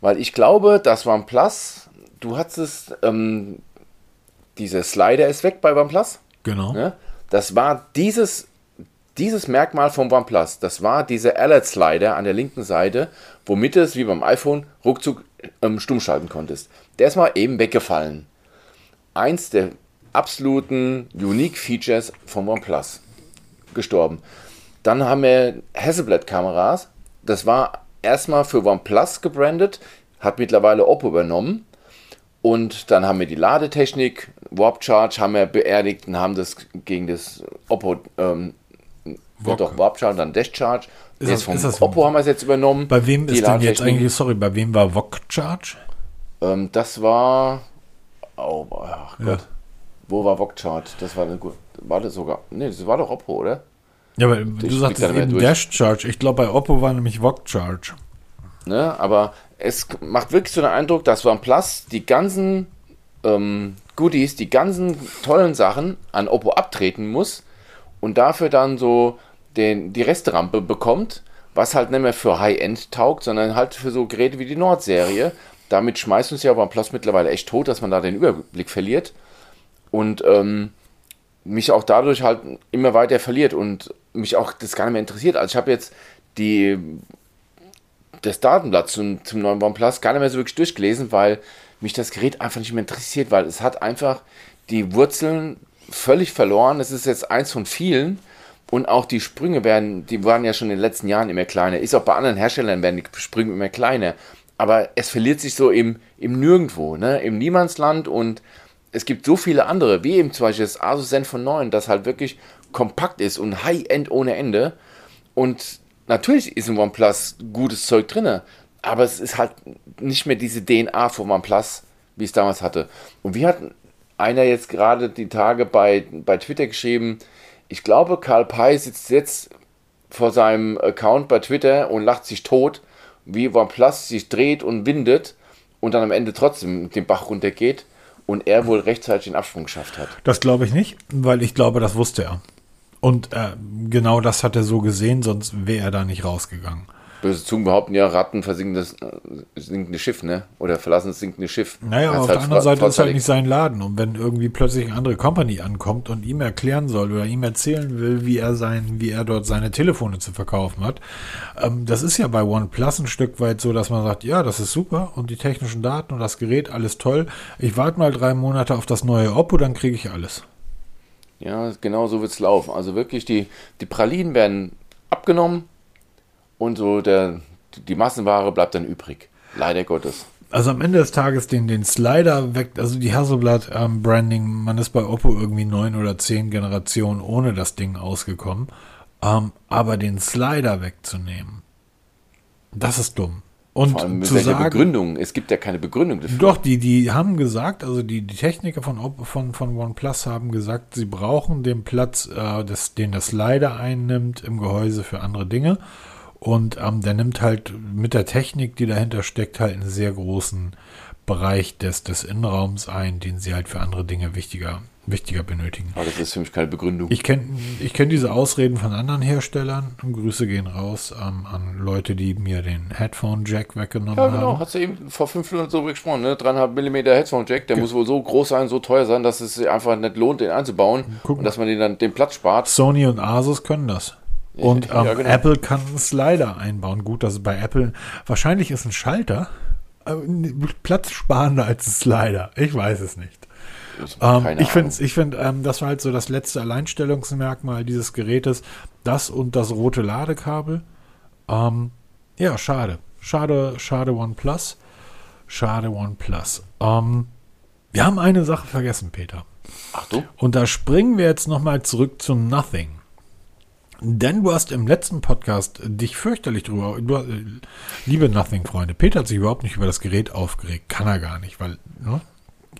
S2: Weil ich glaube, dass OnePlus, du hattest, ähm, dieser Slider ist weg bei OnePlus.
S1: Genau.
S2: Ne? Das war dieses, dieses Merkmal vom OnePlus. Das war dieser Alert Slider an der linken Seite, womit es wie beim iPhone ruckzuck ähm, stumm schalten konntest. Der ist mal eben weggefallen. Eins der absoluten Unique Features vom OnePlus. Gestorben. Dann haben wir Hasselblad-Kameras. Das war erstmal für OnePlus gebrandet, hat mittlerweile Oppo übernommen. Und dann haben wir die Ladetechnik, Warp Charge haben wir beerdigt und haben das gegen das Oppo, ähm, doch, Warp Charge, dann Dash Charge.
S1: Ist das-
S2: vom
S1: ist das-
S2: Oppo haben wir es jetzt übernommen.
S1: Bei wem ist denn jetzt eigentlich, sorry, bei wem war VOC Charge?
S2: Ähm, das war. Oh, ach
S1: Ja.
S2: Gott. Wo war Vokchart? Das war. War das sogar. Nee, das war doch Oppo, oder?
S1: Ja, aber du
S2: blick
S1: sagtest eben
S2: durch.
S1: Dash Charge. Ich glaube, bei Oppo war nämlich VOC Charge.
S2: Ne? Aber es macht wirklich so den Eindruck, dass OnePlus die ganzen ähm, Goodies, die ganzen tollen Sachen an Oppo abtreten muss und dafür dann so den, die Restrampe bekommt, was halt nicht mehr für High-End taugt, sondern halt für so Geräte wie die Nord-Serie, damit schmeißt uns ja OnePlus mittlerweile echt tot, dass man da den Überblick verliert und ähm, mich auch dadurch halt immer weiter verliert und mich auch das gar nicht mehr interessiert. Also ich habe jetzt die das Datenblatt zum, zum neuen OnePlus gar nicht mehr so wirklich durchgelesen, weil mich das Gerät einfach nicht mehr interessiert, weil es hat einfach die Wurzeln völlig verloren. Es ist jetzt eins von vielen und auch die Sprünge werden, die waren ja schon in den letzten Jahren immer kleiner. Ist auch bei anderen Herstellern werden die Sprünge immer kleiner. Aber es verliert sich so im, im Nirgendwo, ne? im Niemandsland und es gibt so viele andere, wie eben zum Beispiel das Asus Zenfone 9, das halt wirklich kompakt ist und High-End ohne Ende. Und natürlich ist im OnePlus gutes Zeug drin, aber es ist halt nicht mehr diese DNA von OnePlus, wie es damals hatte. Und wie hat einer jetzt gerade die Tage bei, bei Twitter geschrieben, ich glaube, Karl Pei sitzt jetzt vor seinem Account bei Twitter und lacht sich tot, wie OnePlus sich dreht und windet und dann am Ende trotzdem den Bach runtergeht und er wohl rechtzeitig den Absprung geschafft hat.
S1: Das glaube ich nicht, weil ich glaube, das wusste er. Und äh, genau das hat er so gesehen, sonst wäre er da nicht rausgegangen.
S2: Böse Zungen behaupten ja, Ratten versinken das äh, sinkende Schiff, ne? Oder verlassen das sinkende Schiff.
S1: Naja, aber auf
S2: halt
S1: der anderen Seite ist halt nicht sein Laden. Und wenn irgendwie plötzlich eine andere Company ankommt und ihm erklären soll oder ihm erzählen will, wie er sein, wie er dort seine Telefone zu verkaufen hat, ähm, das ist ja bei OnePlus ein Stück weit so, dass man sagt, ja, das ist super und die technischen Daten und das Gerät, alles toll. Ich warte mal drei Monate auf das neue Oppo, dann kriege ich alles.
S2: Ja, genau so wird es laufen. Also wirklich, die, die Pralinen werden abgenommen und so der, die Massenware bleibt dann übrig. Leider Gottes.
S1: Also am Ende des Tages den, den Slider weg, also die Hasselblad-Branding, ähm, man ist bei Oppo irgendwie neun oder zehn Generationen ohne das Ding ausgekommen. Ähm, aber den Slider wegzunehmen, das ist dumm.
S2: Und Vor allem mit zu sagen, Begründung? Es gibt ja keine Begründung
S1: dafür. Doch, die, die haben gesagt, also die, die Techniker von, von, von OnePlus haben gesagt, sie brauchen den Platz, äh, das, den das Slider einnimmt im Gehäuse für andere Dinge. Und ähm, der nimmt halt mit der Technik, die dahinter steckt, halt einen sehr großen Bereich des, des Innenraums ein, den sie halt für andere Dinge wichtiger, wichtiger benötigen.
S2: Aber das ist für mich keine Begründung.
S1: Ich kenne ich kenn diese Ausreden von anderen Herstellern. Grüße gehen raus ähm, an Leute, die mir den Headphone-Jack weggenommen haben. Ja, genau.
S2: Haben. Hast du eben vor fünf Minuten so gesprochen, ne? 3,5 mm Headphone-Jack, der ja. muss wohl so groß sein, so teuer sein, dass es sich einfach nicht lohnt, den einzubauen. Guck und dass man den dann den Platz spart.
S1: Sony und Asus können das. Und ähm, ja, genau. Apple kann einen Slider einbauen. Gut, das ist bei Apple wahrscheinlich ist ein Schalter äh, platzsparender als ein Slider. Ich weiß es nicht. Ähm, ich finde, ich find, ähm, das war halt so das letzte Alleinstellungsmerkmal dieses Gerätes. Das und das rote Ladekabel. Ähm, ja, schade. Schade, schade OnePlus. Schade OnePlus. Ähm, wir haben eine Sache vergessen, Peter.
S2: Ach du?
S1: Und da springen wir jetzt nochmal zurück zum Nothing. Denn du hast im letzten Podcast dich fürchterlich drüber, du, äh, liebe Nothing-Freunde, Peter hat sich überhaupt nicht über das Gerät aufgeregt. Kann er gar nicht, weil ne,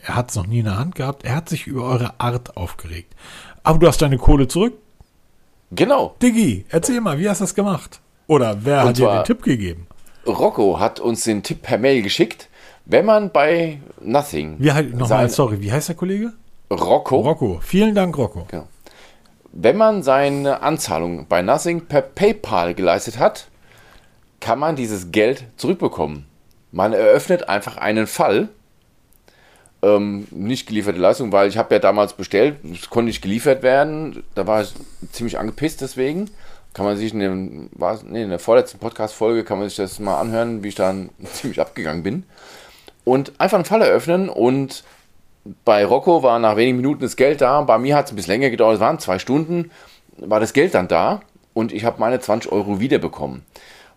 S1: er hat es noch nie in der Hand gehabt. Er hat sich über eure Art aufgeregt. Aber du hast deine Kohle zurück.
S2: Genau.
S1: Diggi, erzähl mal, wie hast du das gemacht? Oder wer Und hat dir den Tipp gegeben?
S2: Rocco hat uns den Tipp per Mail geschickt. Wenn man bei Nothing.
S1: Wie, nochmal, sorry, wie heißt der Kollege?
S2: Rocco.
S1: Rocco. Vielen Dank, Rocco.
S2: Genau. Wenn man seine Anzahlung bei Nothing per PayPal geleistet hat, kann man dieses Geld zurückbekommen. Man eröffnet einfach einen Fall. Ähm, nicht gelieferte Leistung, weil ich habe ja damals bestellt, es konnte nicht geliefert werden. Da war ich ziemlich angepisst deswegen. Kann man sich in, dem, nee, in der vorletzten Podcast-Folge kann man sich das mal anhören, wie ich dann ziemlich abgegangen bin. Und einfach einen Fall eröffnen und bei Rocco war nach wenigen Minuten das Geld da. Bei mir hat es ein bisschen länger gedauert. Es waren zwei Stunden, war das Geld dann da und ich habe meine 20 Euro wiederbekommen.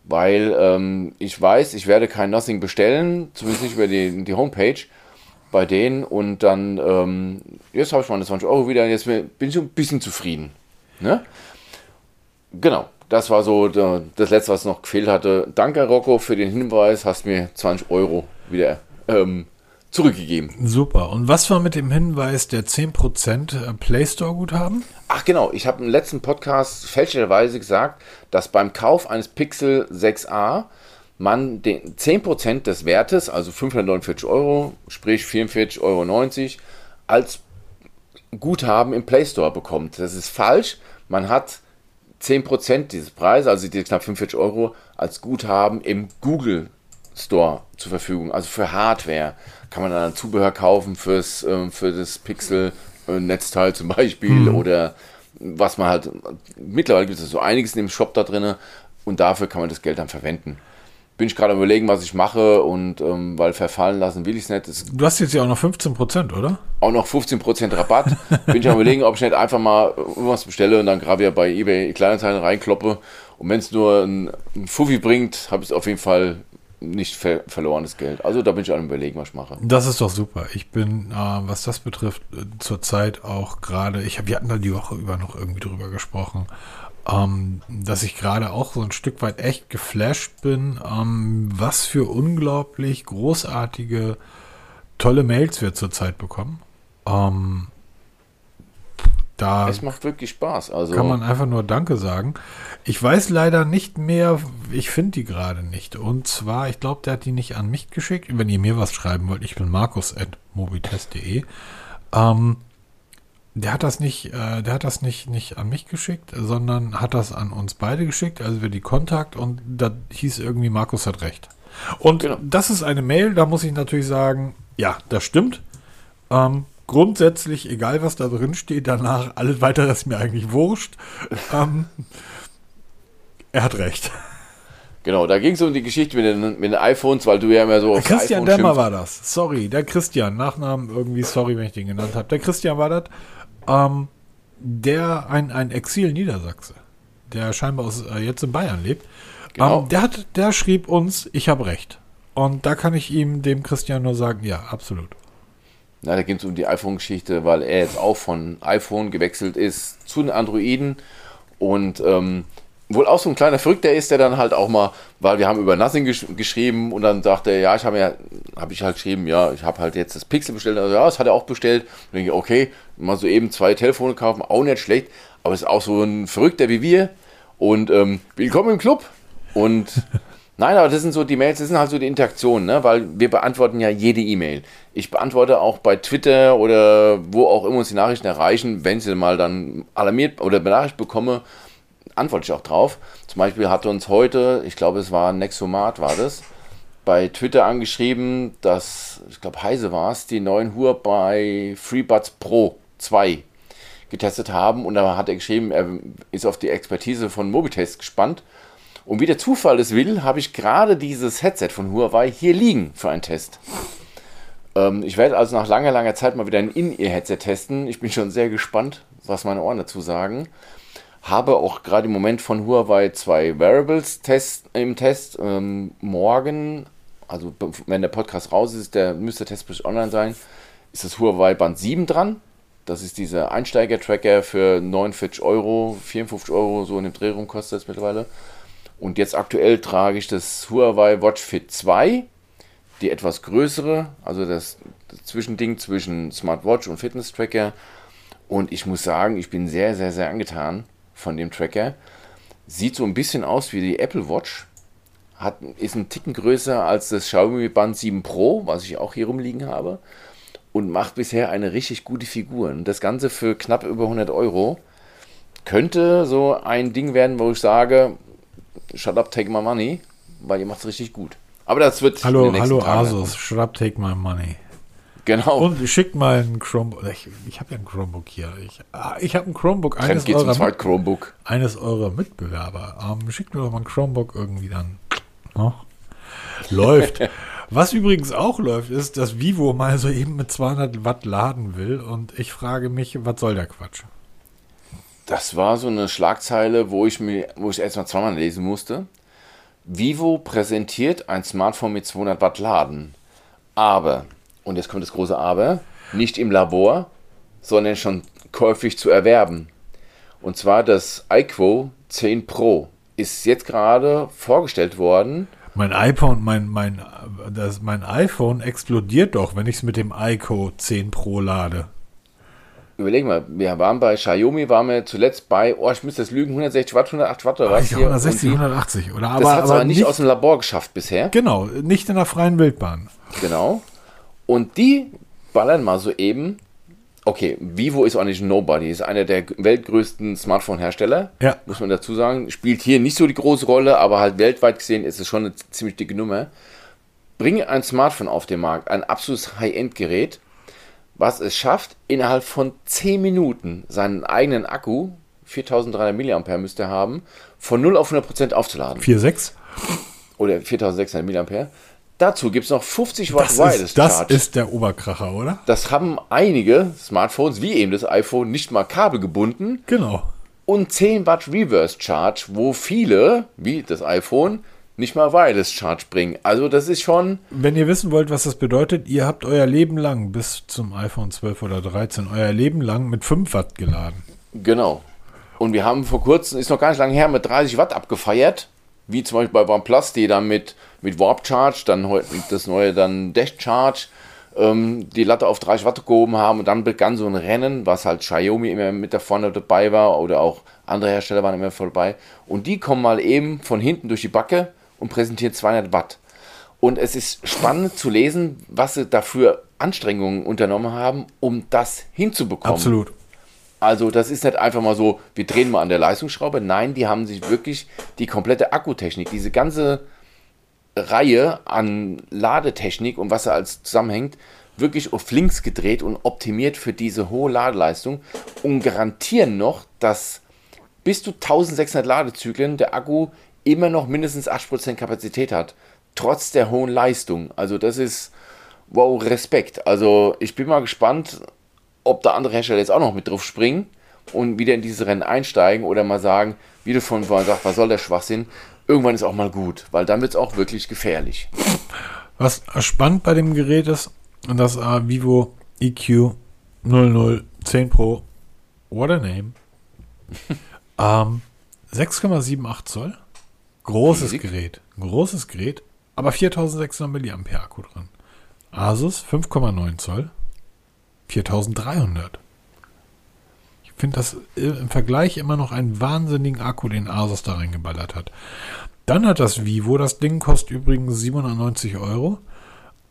S2: Weil ähm, ich weiß, ich werde kein Nothing bestellen, zumindest nicht über die, die Homepage bei denen. Und dann, ähm, jetzt habe ich meine 20 Euro wieder jetzt bin ich ein bisschen zufrieden. Ne? Genau, das war so das Letzte, was noch gefehlt hatte. Danke, Rocco, für den Hinweis. Hast mir 20 Euro wieder ähm, zurückgegeben.
S1: Super. Und was war mit dem Hinweis der 10% äh, Play Store Guthaben?
S2: Ach genau, ich habe im letzten Podcast fälschlicherweise gesagt, dass beim Kauf eines Pixel 6a man den 10% des Wertes, also 549 Euro, sprich 44,90 Euro, als Guthaben im Play Store bekommt. Das ist falsch. Man hat 10% dieses Preises, also die knapp 45 Euro, als Guthaben im Google Store zur Verfügung. Also für Hardware kann man dann Zubehör kaufen fürs, äh, für das Pixel-Netzteil zum Beispiel mhm. oder was man halt. Mittlerweile gibt es so einiges in dem Shop da drin und dafür kann man das Geld dann verwenden bin ich gerade überlegen, was ich mache und ähm, weil verfallen lassen will ich es nicht. Das
S1: du hast jetzt ja auch noch 15 Prozent, oder?
S2: Auch noch 15 Prozent Rabatt. bin ich am überlegen, ob ich nicht einfach mal was bestelle und dann gerade wieder bei eBay Kleinanzeigen reinkloppe. Und wenn es nur ein, ein Fuffi bringt, habe ich auf jeden Fall nicht ver verlorenes Geld. Also da bin ich am überlegen, was ich mache.
S1: Das ist doch super. Ich bin, äh, was das betrifft, äh, zurzeit auch gerade, ich hab, wir hatten da die Woche über noch irgendwie drüber gesprochen ähm, dass ich gerade auch so ein Stück weit echt geflasht bin, ähm, was für unglaublich großartige, tolle Mails wir zurzeit bekommen. Ähm,
S2: da es macht wirklich Spaß. Also
S1: kann man einfach nur Danke sagen. Ich weiß leider nicht mehr, ich finde die gerade nicht. Und zwar, ich glaube, der hat die nicht an mich geschickt. Wenn ihr mir was schreiben wollt, ich bin markus.mobitest.de. Ähm, der hat das nicht, äh, der hat das nicht, nicht an mich geschickt, sondern hat das an uns beide geschickt, also wir die Kontakt und da hieß irgendwie, Markus hat recht. Und genau. das ist eine Mail, da muss ich natürlich sagen, ja, das stimmt. Ähm, grundsätzlich, egal was da drin steht, danach alles weitere ist mir eigentlich wurscht. ähm, er hat recht.
S2: Genau, da ging es um die Geschichte mit den, mit den iPhones, weil du ja immer so.
S1: Der Christian Dämmer war das. Sorry, der Christian. Nachnamen irgendwie, sorry, wenn ich den genannt habe. Der Christian war das. Ähm, der, ein, ein Exil-Niedersachse, der scheinbar aus, äh, jetzt in Bayern lebt, genau. ähm, der, hat, der schrieb uns, ich habe recht. Und da kann ich ihm, dem Christian, nur sagen, ja, absolut.
S2: Na, da geht es um die iPhone-Geschichte, weil er jetzt auch von iPhone gewechselt ist zu den Androiden. Und ähm, wohl auch so ein kleiner Verrückter ist, der dann halt auch mal, weil wir haben über Nothing gesch geschrieben und dann sagte er, ja, ich habe ja, habe ich halt geschrieben, ja, ich habe halt jetzt das Pixel bestellt, also ja, das hat er auch bestellt. Und denke ich, okay, mal so eben zwei Telefone kaufen, auch nicht schlecht, aber ist auch so ein Verrückter wie wir. Und ähm, willkommen im Club. Und Nein, aber das sind so die Mails, das sind halt so die Interaktionen, ne? weil wir beantworten ja jede E-Mail. Ich beantworte auch bei Twitter oder wo auch immer uns die Nachrichten erreichen, wenn sie mal dann alarmiert oder benachrichtigt bekomme, antworte ich auch drauf. Zum Beispiel hat uns heute, ich glaube, es war Nexomat, war das, bei Twitter angeschrieben, dass, ich glaube, Heise war es, die neuen Huawei FreeBuds Pro 2 getestet haben. Und da hat er geschrieben, er ist auf die Expertise von Mobitest gespannt. Und wie der Zufall es will, habe ich gerade dieses Headset von Huawei hier liegen für einen Test. Ähm, ich werde also nach langer, langer Zeit mal wieder ein In-Ear-Headset testen. Ich bin schon sehr gespannt, was meine Ohren dazu sagen. Habe auch gerade im Moment von Huawei zwei Wearables Test, im Test. Ähm, morgen, also wenn der Podcast raus ist, der müsste der Test online sein, ist das Huawei Band 7 dran. Das ist dieser Einsteiger-Tracker für 49 Euro, 54 Euro, so in dem Dreh rum kostet es mittlerweile. Und jetzt aktuell trage ich das Huawei Watch Fit 2, die etwas größere, also das, das Zwischending zwischen Smartwatch und Fitness-Tracker. Und ich muss sagen, ich bin sehr, sehr, sehr angetan von dem Tracker. Sieht so ein bisschen aus wie die Apple Watch. Hat, ist ein Ticken größer als das Xiaomi Band 7 Pro, was ich auch hier rumliegen habe. Und macht bisher eine richtig gute Figur. Und das Ganze für knapp über 100 Euro. Könnte so ein Ding werden, wo ich sage, shut up, take my money, weil ihr macht es richtig gut. Aber das wird.
S1: Hallo, hallo Asus, shut up, take my money.
S2: Genau.
S1: Und schickt mal ein Chromebook. Ich, ich habe ja ein Chromebook hier. Ich, ah, ich habe ein Chromebook
S2: eines eurer, Chromebook.
S1: eines eurer Mitbewerber. Um, schickt mir doch mal ein Chromebook irgendwie dann. No? Läuft. Was übrigens auch läuft, ist, dass Vivo mal so eben mit 200 Watt laden will. Und ich frage mich, was soll der Quatsch?
S2: Das war so eine Schlagzeile, wo ich mir, wo ich erstmal zweimal lesen musste. Vivo präsentiert ein Smartphone mit 200 Watt Laden. Aber und jetzt kommt das große Aber, nicht im Labor, sondern schon käuflich zu erwerben. Und zwar das iQuo 10 Pro ist jetzt gerade vorgestellt worden.
S1: Mein iPhone, mein, mein, das, mein iPhone explodiert doch, wenn ich es mit dem iQuo 10 Pro lade.
S2: Überleg mal, wir waren bei Xiaomi, waren wir zuletzt bei, oh, ich müsste das lügen, 160 Watt, 108 Watt oder was?
S1: 160, 180, oder?
S2: Aber, das hat es aber nicht, nicht aus dem Labor geschafft bisher.
S1: Genau, nicht in der freien Wildbahn.
S2: Genau. Und die ballern mal so eben. Okay, Vivo ist auch nicht ein Nobody, ist einer der weltgrößten Smartphone-Hersteller,
S1: ja.
S2: muss man dazu sagen. Spielt hier nicht so die große Rolle, aber halt weltweit gesehen ist es schon eine ziemlich dicke Nummer. bringe ein Smartphone auf den Markt, ein absolutes High-End-Gerät, was es schafft, innerhalb von 10 Minuten seinen eigenen Akku, 4300 mAh müsste er haben, von 0 auf 100% aufzuladen.
S1: 4,6?
S2: Oder 4600 mAh. Dazu gibt es noch 50 Watt
S1: Das,
S2: Wireless
S1: ist, das
S2: Charge.
S1: ist der Oberkracher, oder?
S2: Das haben einige Smartphones, wie eben das iPhone, nicht mal kabelgebunden
S1: Genau.
S2: und 10 Watt Reverse Charge, wo viele, wie das iPhone, nicht mal Wireless Charge bringen. Also das ist schon,
S1: Wenn ihr wissen wollt, was das bedeutet, ihr habt euer Leben lang bis zum iPhone 12 oder 13 euer Leben lang mit 5 Watt geladen.
S2: genau. Und wir haben vor kurzem, ist noch gar nicht lange her, mit 30 Watt abgefeiert, wie zum Beispiel bei OnePlus, die dann mit, mit Warp Charge, dann heute das neue dann Dash Charge, ähm, die Latte auf 30 Watt gehoben haben und dann begann so ein Rennen, was halt Xiaomi immer mit da vorne dabei war oder auch andere Hersteller waren immer vorbei. Und die kommen mal eben von hinten durch die Backe und präsentieren 200 Watt. Und es ist spannend zu lesen, was sie dafür Anstrengungen unternommen haben, um das hinzubekommen.
S1: Absolut.
S2: Also das ist nicht einfach mal so, wir drehen mal an der Leistungsschraube. Nein, die haben sich wirklich die komplette Akkutechnik, diese ganze Reihe an Ladetechnik und was da als zusammenhängt, wirklich auf links gedreht und optimiert für diese hohe Ladeleistung und garantieren noch, dass bis zu 1600 Ladezyklen der Akku immer noch mindestens 8% Kapazität hat, trotz der hohen Leistung. Also das ist, wow, Respekt. Also ich bin mal gespannt, ob da andere Hersteller jetzt auch noch mit drauf springen und wieder in diese Rennen einsteigen oder mal sagen, wie du von vorhin sagst, was soll der Schwachsinn? Irgendwann ist auch mal gut, weil dann wird es auch wirklich gefährlich.
S1: Was spannend bei dem Gerät ist, das äh, Vivo EQ 0010 Pro, what a name, ähm, 6,78 Zoll, großes
S2: Riesig.
S1: Gerät, großes Gerät, aber 4600 mAh Akku drin. Asus 5,9 Zoll, 4300. Ich finde das im Vergleich immer noch einen wahnsinnigen Akku, den Asus da reingeballert hat. Dann hat das Vivo, das Ding kostet übrigens 790 Euro,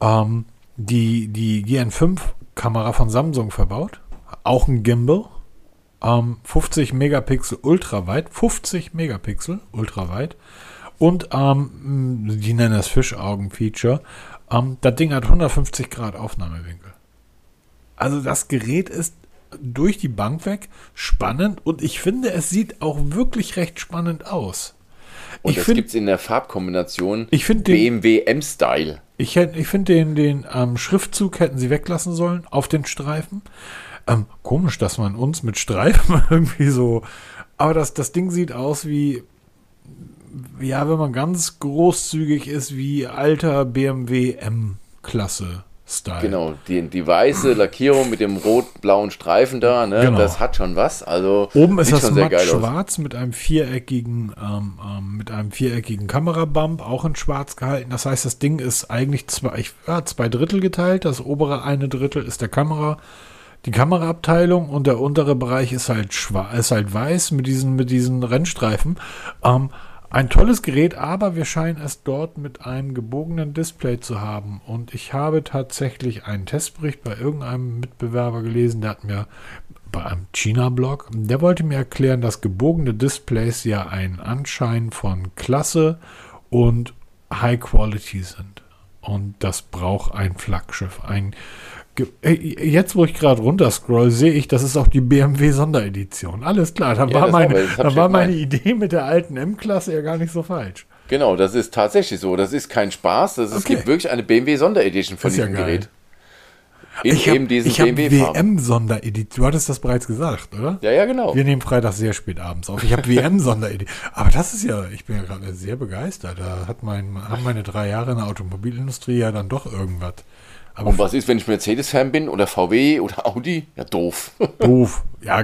S1: ähm, die, die GN5-Kamera von Samsung verbaut. Auch ein Gimbal. Ähm, 50 Megapixel ultraweit. 50 Megapixel ultraweit. Und ähm, die nennen das Fischaugen-Feature. Ähm, das Ding hat 150 Grad Aufnahmewinkel. Also das Gerät ist durch die Bank weg spannend und ich finde, es sieht auch wirklich recht spannend aus.
S2: Und
S1: ich
S2: das
S1: finde
S2: gibt es in der Farbkombination
S1: Ich den-
S2: BMW M-Style.
S1: ich ich find den, den ähm, Schriftzug hätten sie weglassen sollen auf den Streifen. Ähm, komisch, dass man uns mit Streifen irgendwie so. Aber das, das Ding sieht aus wie, ja, wenn man ganz großzügig ist, wie alter BMW M-Klasse. Style.
S2: Genau, die, die weiße Lackierung mit dem rot-blauen Streifen da, ne,
S1: Genau.
S2: das hat schon was. Also
S1: Oben ist das
S2: schon sehr
S1: matt
S2: geil aus.
S1: schwarz mit einem viereckigen, ähm, ähm, mit einem viereckigen Kamerabump, auch in schwarz gehalten. Das heißt, das Ding ist eigentlich zwei, ich, ja, zwei Drittel geteilt. Das obere eine Drittel ist der Kamera, die Kameraabteilung und der untere Bereich ist halt schwarz, ist halt weiß mit diesen, mit diesen Rennstreifen. Ähm, ein tolles Gerät, aber wir scheinen es dort mit einem gebogenen Display zu haben. Und ich habe tatsächlich einen Testbericht bei irgendeinem Mitbewerber gelesen, der hat mir bei einem China-Blog, der wollte mir erklären, dass gebogene Displays ja ein Anschein von Klasse und High Quality sind. Und das braucht ein Flaggschiff. Ein Jetzt, wo ich gerade runterscroll, sehe ich, das ist auch die BMW Sonderedition. Alles klar, dann
S2: Ja,
S1: war, meine,
S2: ich
S1: war
S2: ja
S1: meine. Idee mit der alten M-Klasse ja gar nicht so falsch.
S2: Genau, das ist tatsächlich so. Das ist kein Spaß. Das, Es
S1: Okay.
S2: gibt wirklich eine BMW Sonderedition von
S1: Ist ja
S2: diesem
S1: geil.
S2: Gerät. In
S1: ich habe
S2: eben diesen
S1: hab. WM-Sonderedition. Du hattest das bereits gesagt, oder?
S2: Ja, ja, genau.
S1: Wir nehmen Freitag sehr spät abends auf. Ich habe WM-Sonderedition. Aber das ist ja, ich bin ja gerade sehr begeistert. Da hat mein, haben meine drei Jahre in der Automobilindustrie ja dann doch irgendwas. Aber
S2: Und was ist, wenn ich Mercedes-Fan bin oder VW oder Audi? Ja, doof.
S1: Doof. Ja,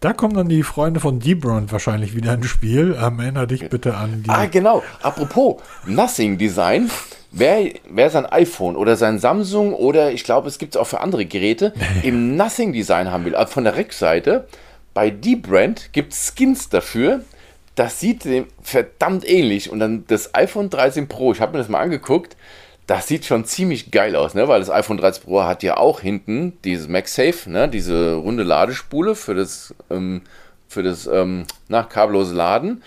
S1: da kommen dann die Freunde von Debrand wahrscheinlich wieder ins Spiel. Ähm, erinnere dich bitte an die.
S2: Ah, genau. Apropos Nothing Design. Wer, wer sein iPhone oder sein Samsung oder ich glaube, es gibt es auch für andere Geräte im Nothing Design haben will, also von der Rückseite, bei D-Brand gibt es Skins dafür. Das sieht dem verdammt ähnlich. Und dann das iPhone 13 Pro, ich habe mir das mal angeguckt, das sieht schon ziemlich geil aus, ne? weil das iPhone 13 Pro hat ja auch hinten dieses MagSafe, ne? diese runde Ladespule für das, ähm, für das ähm, na, kabellose Laden.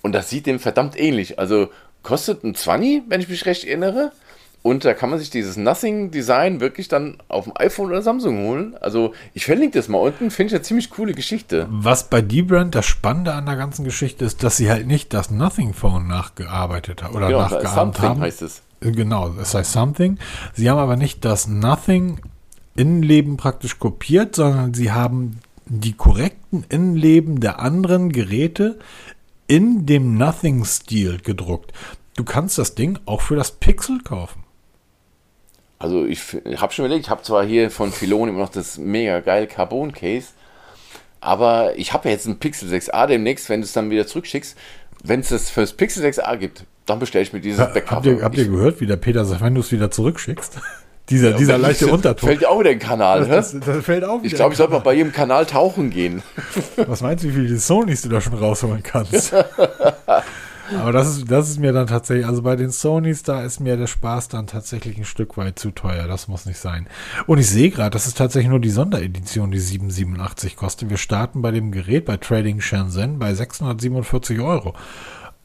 S2: Und das sieht dem verdammt ähnlich. Also kostet ein 20, wenn ich mich recht erinnere. Und da kann man sich dieses Nothing-Design wirklich dann auf dem iPhone oder Samsung holen. Also ich verlinke das mal unten, finde ich eine ziemlich coole Geschichte.
S1: Was bei D-Brand das Spannende an der ganzen Geschichte ist, dass sie halt nicht das Nothing-Phone nachgearbeitet haben oder genau, nachgeahmt haben. heißt es. Genau, das heißt Something. Sie haben aber nicht das Nothing Innenleben praktisch kopiert, sondern sie haben die korrekten Innenleben der anderen Geräte in dem Nothing-Stil gedruckt. Du kannst das Ding auch für das Pixel kaufen.
S2: Also ich, ich habe schon überlegt, ich habe zwar hier von Filon immer noch das mega geil Carbon Case, aber ich habe ja jetzt ein Pixel 6a demnächst, wenn du es dann wieder zurückschickst, wenn es das fürs Pixel 6a gibt, dann bestelle ich mir dieses
S1: Backup. Habt ihr, habt ihr gehört, wie der Peter sagt, wenn du es wieder zurückschickst? dieser, ja, dieser leichte Unterton.
S2: Fällt auch wieder in den Kanal, das, das, das fällt auch Ich glaube, ich sollte mal bei jedem Kanal tauchen gehen.
S1: Was meinst du, wie viele Sonys du da schon rausholen kannst? Aber das ist, das ist mir dann tatsächlich, also bei den Sonys, da ist mir der Spaß dann tatsächlich ein Stück weit zu teuer. Das muss nicht sein. Und ich sehe gerade, das ist tatsächlich nur die Sonderedition, die 787 kostet. Wir starten bei dem Gerät bei Trading Shenzhen bei 647 Euro.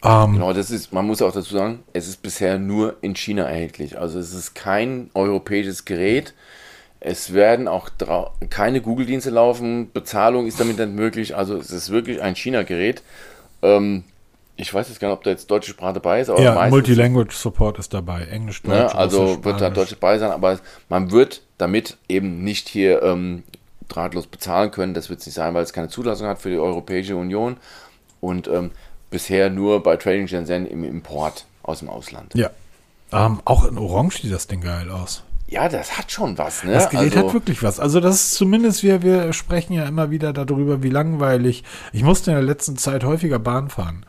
S2: Ähm, genau, das ist, man muss auch dazu sagen, es ist bisher nur in China erhältlich. Also es ist kein europäisches Gerät. Es werden auch keine Google-Dienste laufen. Bezahlung ist damit nicht möglich. Also es ist wirklich ein China-Gerät. Ähm, ich weiß jetzt gar nicht, ob da jetzt deutsche Sprache dabei ist.
S1: Aber ja, Multilanguage Support ist dabei. Englisch,
S2: Deutsch, ne, Also Russisch, wird da Deutsch dabei sein, aber man wird damit eben nicht hier ähm, drahtlos bezahlen können. Das wird es nicht sein, weil es keine Zulassung hat für die Europäische Union und ähm, bisher nur bei Trading Shenzhen im Import aus dem Ausland.
S1: Ja. Ähm, auch in Orange sieht das Ding geil aus.
S2: Ja, das hat schon was, ne?
S1: Das Gerät also, hat wirklich was. Also das ist zumindest, wir, wir sprechen ja immer wieder darüber, wie langweilig. Ich musste in der letzten Zeit häufiger Bahn fahren.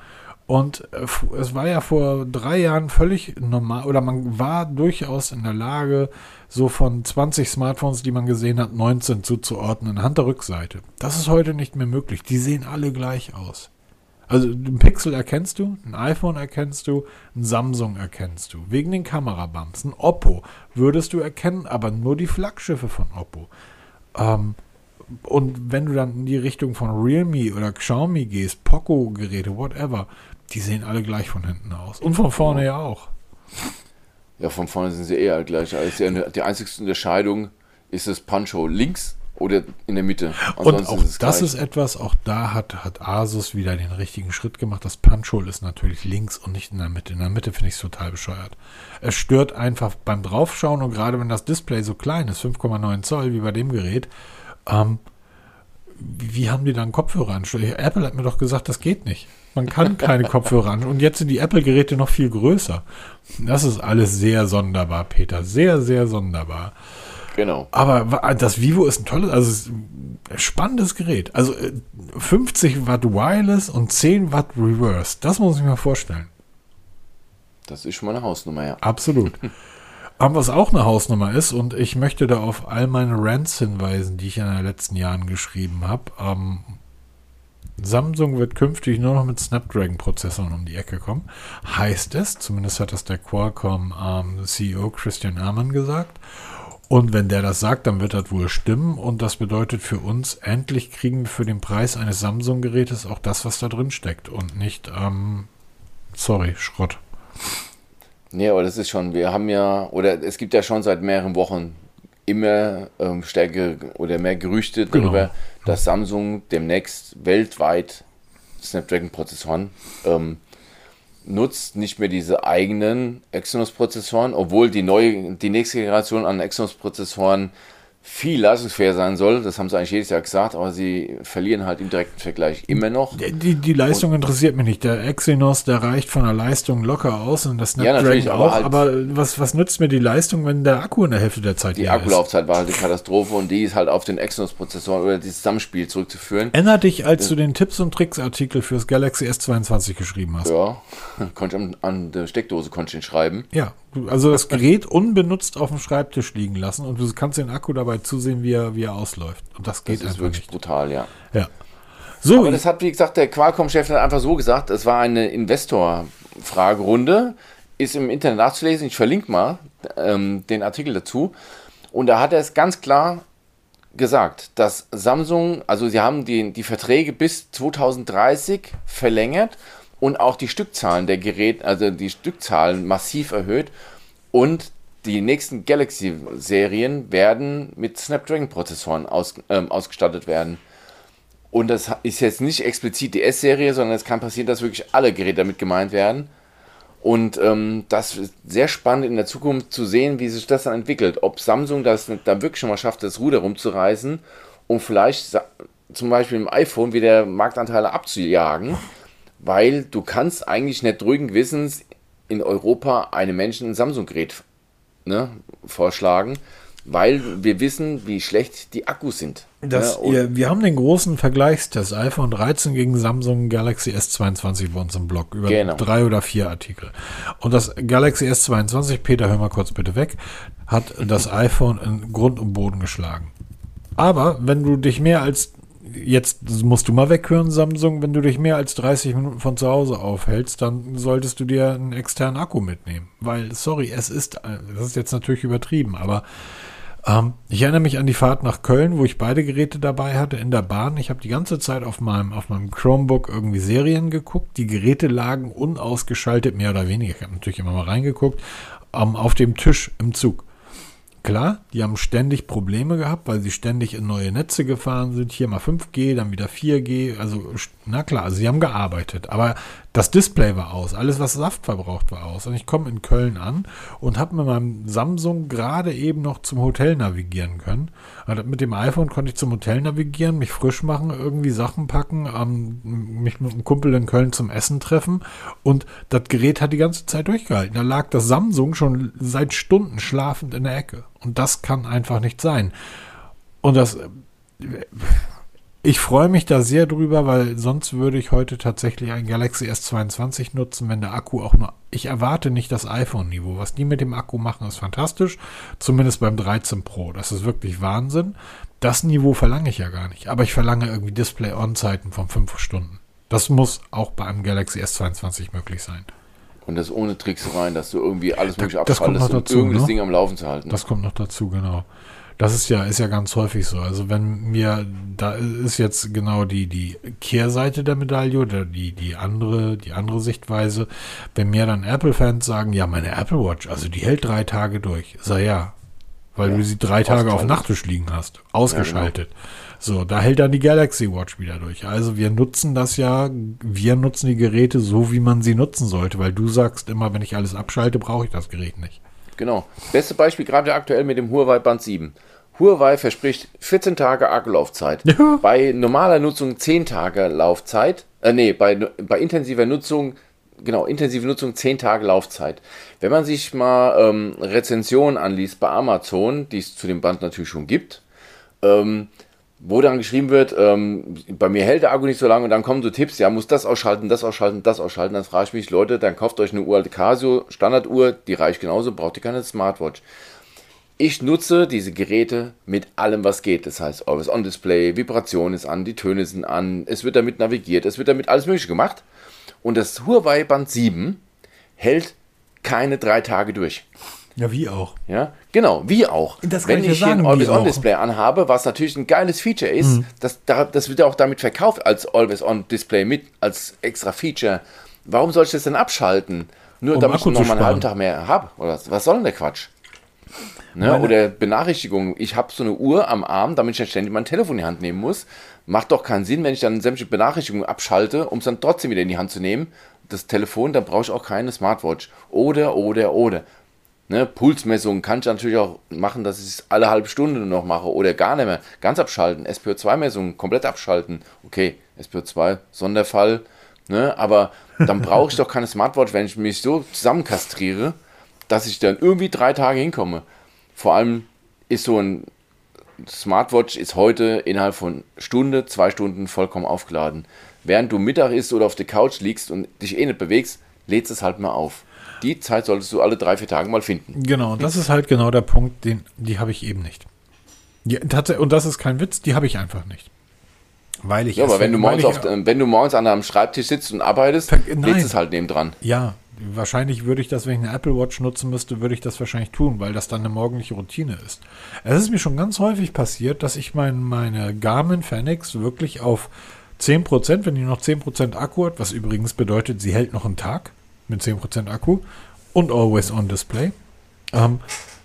S1: Und äh, es war ja vor drei Jahren völlig normal, oder man war durchaus in der Lage, so von 20 Smartphones, die man gesehen hat, 19 zuzuordnen, anhand der Rückseite. Das ist heute nicht mehr möglich. Die sehen alle gleich aus. Also ein Pixel erkennst du, ein iPhone erkennst du, ein Samsung erkennst du, wegen den Kamerabumps. Ein Oppo würdest du erkennen, aber nur die Flaggschiffe von Oppo. Ähm, und wenn du dann in die Richtung von Realme oder Xiaomi gehst, Poco-Geräte, whatever, die sehen alle gleich von hinten aus. Und von vorne ja auch.
S2: Ja, von vorne sind sie eher gleich. Also die einzige Unterscheidung ist das Pancho links oder in der Mitte.
S1: Ansonsten und auch ist das ist etwas, auch da hat, hat Asus wieder den richtigen Schritt gemacht. Das Punch-Hole ist natürlich links und nicht in der Mitte. In der Mitte finde ich es total bescheuert. Es stört einfach beim Draufschauen und gerade wenn das Display so klein ist, 5,9 Zoll wie bei dem Gerät, ähm, wie haben die da einen Kopfhörer anstellen? Apple hat mir doch gesagt, das geht nicht. Man kann keine Kopfhörer an. Und jetzt sind die Apple-Geräte noch viel größer. Das ist alles sehr sonderbar, Peter. Sehr, sehr sonderbar.
S2: Genau.
S1: Aber das Vivo ist ein tolles, also ein spannendes Gerät. Also 50 äh, Watt Wireless und 10 Watt Reverse. Das muss ich mir vorstellen.
S2: Das ist schon mal eine Hausnummer, ja.
S1: Absolut. Aber was auch eine Hausnummer ist, und ich möchte da auf all meine Rants hinweisen, die ich in den letzten Jahren geschrieben habe. Ähm, Samsung wird künftig nur noch mit Snapdragon-Prozessoren um die Ecke kommen. Heißt es, zumindest hat das der Qualcomm ähm, CEO Christian Amann gesagt. Und wenn der das sagt, dann wird das wohl stimmen. Und das bedeutet für uns, endlich kriegen wir für den Preis eines Samsung-Gerätes auch das, was da drin steckt. Und nicht, ähm, sorry, Schrott.
S2: Nee, aber das ist schon, wir haben ja, oder es gibt ja schon seit mehreren Wochen immer ähm, stärker oder mehr Gerüchte genau. darüber, dass Samsung demnächst weltweit Snapdragon-Prozessoren ähm, nutzt nicht mehr diese eigenen Exynos-Prozessoren, obwohl die neue, die nächste Generation an Exynos-Prozessoren viel leistungsfähig sein soll. Das haben sie eigentlich jedes Jahr gesagt, aber sie verlieren halt im direkten Vergleich immer noch.
S1: Die, die Leistung und interessiert mich nicht. Der Exynos, der reicht von der Leistung locker aus und das
S2: Snapdragon ja,
S1: auch. Halt aber was, was nützt mir die Leistung, wenn der Akku in der Hälfte der Zeit
S2: Die Akkulaufzeit war halt eine Katastrophe und die ist halt auf den Exynos-Prozessoren oder das Zusammenspiel zurückzuführen.
S1: Erinner dich, als du den Tipps und Tricks Artikel fürs Galaxy S22 geschrieben hast.
S2: Ja, konnte an, an der Steckdose konnte ich ihn schreiben.
S1: Ja, also das Gerät unbenutzt auf dem Schreibtisch liegen lassen und du kannst den Akku dabei zusehen, wie er, wie er ausläuft. Und das geht das ist wirklich nicht.
S2: brutal, ja.
S1: Ja.
S2: So. Aber das hat, wie gesagt, der Qualcomm-Chef einfach so gesagt, es war eine Investor-Fragerunde, ist im Internet nachzulesen, ich verlinke mal ähm, den Artikel dazu. Und da hat er es ganz klar gesagt, dass Samsung, also sie haben die, die Verträge bis 2030 verlängert und auch die Stückzahlen der Geräte, also die Stückzahlen massiv erhöht und die nächsten Galaxy-Serien werden mit Snapdragon-Prozessoren aus, ähm, ausgestattet werden. Und das ist jetzt nicht explizit die S-Serie, sondern es kann passieren, dass wirklich alle Geräte damit gemeint werden. Und ähm, das ist sehr spannend in der Zukunft zu sehen, wie sich das dann entwickelt. Ob Samsung das dann wirklich schon mal schafft, das Ruder rumzureißen, um vielleicht zum Beispiel im iPhone wieder Marktanteile abzujagen, weil du kannst eigentlich nicht ruhigen Gewissens in Europa einem Menschen ein Samsung-Gerät ne, vorschlagen, weil wir wissen, wie schlecht die Akkus sind.
S1: Das,
S2: ne?
S1: ihr, wir haben den großen Vergleichstest iPhone 13 gegen Samsung Galaxy S22 bei uns im Blog über
S2: Genau.
S1: drei oder vier Artikel. Und das Galaxy S22, Peter, hör mal kurz bitte weg, hat das iPhone in Grund und Boden geschlagen. Aber wenn du dich mehr als jetzt musst du mal weghören, Samsung, wenn du dich mehr als 30 Minuten von zu Hause aufhältst, dann solltest du dir einen externen Akku mitnehmen. Weil, sorry, es ist, das ist jetzt natürlich übertrieben, aber ähm, ich erinnere mich an die Fahrt nach Köln, wo ich beide Geräte dabei hatte in der Bahn. Ich habe die ganze Zeit auf meinem, auf meinem Chromebook irgendwie Serien geguckt. Die Geräte lagen unausgeschaltet, mehr oder weniger. Ich habe natürlich immer mal reingeguckt, ähm, auf dem Tisch im Zug. Klar, die haben ständig Probleme gehabt, weil sie ständig in neue Netze gefahren sind. Hier mal 5G, dann wieder 4G. Also, na klar, also sie haben gearbeitet. Aber das Display war aus. Alles, was Saft verbraucht, war aus. Und ich komme in Köln an und habe mit meinem Samsung gerade eben noch zum Hotel navigieren können. Also mit dem iPhone konnte ich zum Hotel navigieren, mich frisch machen, irgendwie Sachen packen, ähm, mich mit einem Kumpel in Köln zum Essen treffen. Und das Gerät hat die ganze Zeit durchgehalten. Da lag das Samsung schon seit Stunden schlafend in der Ecke. Und das kann einfach nicht sein. Und das, ich freue mich da sehr drüber, weil sonst würde ich heute tatsächlich ein Galaxy S22 nutzen, wenn der Akku auch nur, ich erwarte nicht das iPhone-Niveau. Was die mit dem Akku machen, ist fantastisch. Zumindest beim 13 Pro. Das ist wirklich Wahnsinn. Das Niveau verlange ich ja gar nicht. Aber ich verlange irgendwie Display-On-Zeiten von 5 Stunden. Das muss auch bei einem Galaxy S22 möglich sein.
S2: Und das ohne Tricksereien, dass du irgendwie alles mögliche abschaltest,
S1: noch
S2: um
S1: dazu,
S2: irgendwie das
S1: ne?
S2: Ding am Laufen zu halten.
S1: Das kommt noch dazu, genau. Das ist ja, ist ja ganz häufig so. Also wenn mir, da ist jetzt genau die, die Kehrseite der Medaille oder die, die andere, die andere Sichtweise. Wenn mir dann Apple-Fans sagen, ja, meine Apple Watch, also die hält drei Tage durch. Sag ja. Weil
S2: Ja,
S1: du sie drei Tage auf. Nachttisch liegen hast. Ausgeschaltet. So, da hält dann die Galaxy Watch wieder durch. Also wir nutzen das ja, wir nutzen die Geräte so, wie man sie nutzen sollte, weil du sagst immer, wenn ich alles abschalte, brauche ich das Gerät nicht.
S2: Genau. Beste Beispiel gerade aktuell mit dem Huawei Band 7. Huawei verspricht 14 Tage Akkulaufzeit.
S1: Ja.
S2: Bei normaler Nutzung 10 Tage Laufzeit. Äh, nee, bei, bei intensiver Nutzung, genau, intensive Nutzung 10 Tage Laufzeit. Wenn man sich mal ähm, Rezensionen anliest bei Amazon, die es zu dem Band natürlich schon gibt, ähm, wo dann geschrieben wird, ähm, bei mir hält der Akku nicht so lange und dann kommen so Tipps, ja, muss das ausschalten, das ausschalten, das ausschalten. Dann frage ich mich, Leute, dann kauft euch eine uralte Casio Standarduhr, die reicht genauso, braucht ihr keine Smartwatch. Ich nutze diese Geräte mit allem, was geht. Das heißt, Always On Display, Vibration ist an, die Töne sind an, es wird damit navigiert, es wird damit alles Mögliche gemacht. Und das Huawei Band 7 hält keine drei Tage durch.
S1: Ja, wie auch.
S2: Ja, genau, wie auch.
S1: Das kann
S2: Wenn
S1: ich
S2: ich hier ein
S1: sagen, wie
S2: Always On
S1: auch.
S2: Display anhabe, was natürlich ein geiles Feature ist, das, da, das wird ja auch damit verkauft als Always On Display mit, als extra Feature. Warum soll ich das denn abschalten? Nur
S1: Um
S2: damit
S1: Akku
S2: ich noch mal einen halben. Tag mehr habe. Oder was- soll denn der Quatsch? Ne? Oder Benachrichtigungen. Ich habe so eine Uhr am Arm, damit ich nicht ständig mein Telefon in die Hand nehmen muss. Macht doch keinen Sinn, wenn ich dann sämtliche Benachrichtigungen abschalte, um es dann trotzdem wieder in die Hand zu nehmen. Das Telefon, dann brauche ich auch keine Smartwatch. Oder, oder, oder. Ne, Pulsmessungen kann ich natürlich auch machen, dass ich es alle halbe Stunde noch mache oder gar nicht mehr. Ganz abschalten. SPO2-Messungen komplett abschalten. Okay, SPO2, Sonderfall. Ne, aber dann brauche ich doch keine Smartwatch, wenn ich mich so zusammenkastriere, dass ich dann irgendwie drei Tage hinkomme. Vor allem ist so ein Smartwatch ist heute innerhalb von Stunde, zwei Stunden vollkommen aufgeladen. Während du Mittag isst oder auf der Couch liegst und dich eh nicht bewegst, lädst es halt mal auf. Die Zeit solltest du alle drei, vier Tage mal finden.
S1: Genau, und das ist halt genau der Punkt, den, die habe ich eben nicht. Die, und das ist kein Witz, die habe ich einfach nicht. Weil ich
S2: Ja, aber wenn du, morgens auf, äh, wenn du morgens an einem Schreibtisch sitzt und arbeitest, lädst es halt neben dran.
S1: Ja, wahrscheinlich würde ich das, wenn ich eine Apple Watch nutzen müsste, würde ich das wahrscheinlich tun, weil das dann eine morgendliche Routine ist. Es ist mir schon ganz häufig passiert, dass ich mein, meine Garmin Fenix wirklich auf 10%, wenn die noch 10% Akku hat, was übrigens bedeutet, sie hält noch einen Tag mit 10% Akku und Always On Display, ähm,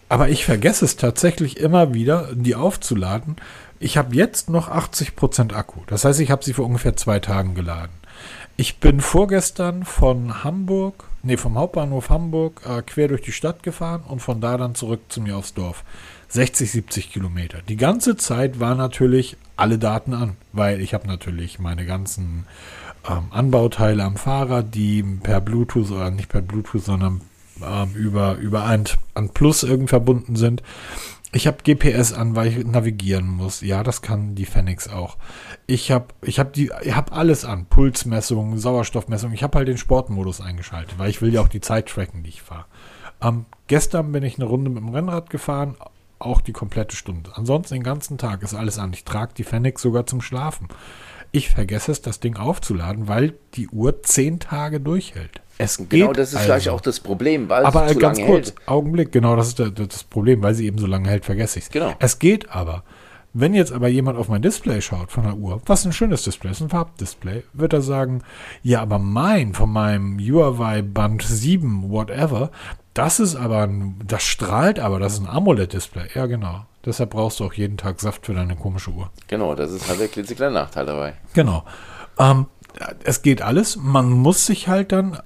S1: Aber ich vergesse es tatsächlich immer wieder, die aufzuladen. Ich habe jetzt noch 80% Akku. Das heißt, ich habe sie vor ungefähr zwei Tagen geladen. Ich bin vorgestern von Hamburg, nee, vom Hauptbahnhof Hamburg äh, quer durch die Stadt gefahren und von da dann zurück zu mir aufs Dorf. 60, 70 Kilometer. Die ganze Zeit war natürlich alle Daten an, weil ich habe natürlich meine ganzen ähm, Anbauteile am Fahrrad, die per Bluetooth oder nicht per Bluetooth, sondern ähm, über, über ein, ein Plus irgendwie verbunden sind. Ich habe GPS an, weil ich navigieren muss. Ja, das kann die Phoenix auch. Ich habe ich hab die ich habe alles an, Pulsmessung, Sauerstoffmessung. Ich habe halt den Sportmodus eingeschaltet, weil ich will ja auch die Zeit tracken, die ich fahre. Ähm, gestern bin ich eine Runde mit dem Rennrad gefahren, auch die komplette Stunde. Ansonsten den ganzen Tag ist alles an. Ich trage die Phoenix sogar zum Schlafen. Ich vergesse es, das Ding aufzuladen, weil die Uhr zehn Tage durchhält.
S2: Es genau, das ist also. vielleicht auch das Problem,
S1: weil aber es zu ganz lange kurz, hält. Augenblick, genau, das ist das Problem, weil sie eben so lange hält, vergesse ich es.
S2: Genau.
S1: Es geht aber. Wenn jetzt aber jemand auf mein Display schaut von der Uhr, was ein schönes Display ist, ein Farbdisplay, wird er sagen, ja, aber mein, von meinem Huawei Band 7, whatever, das ist aber, ein, das strahlt aber, das ist ein AMOLED-Display. Ja, genau. Deshalb brauchst du auch jeden Tag Saft für deine komische Uhr.
S2: Genau, das ist halt der klitzekleine Nachteil dabei.
S1: Genau. Ähm, es geht alles. Man muss sich halt dann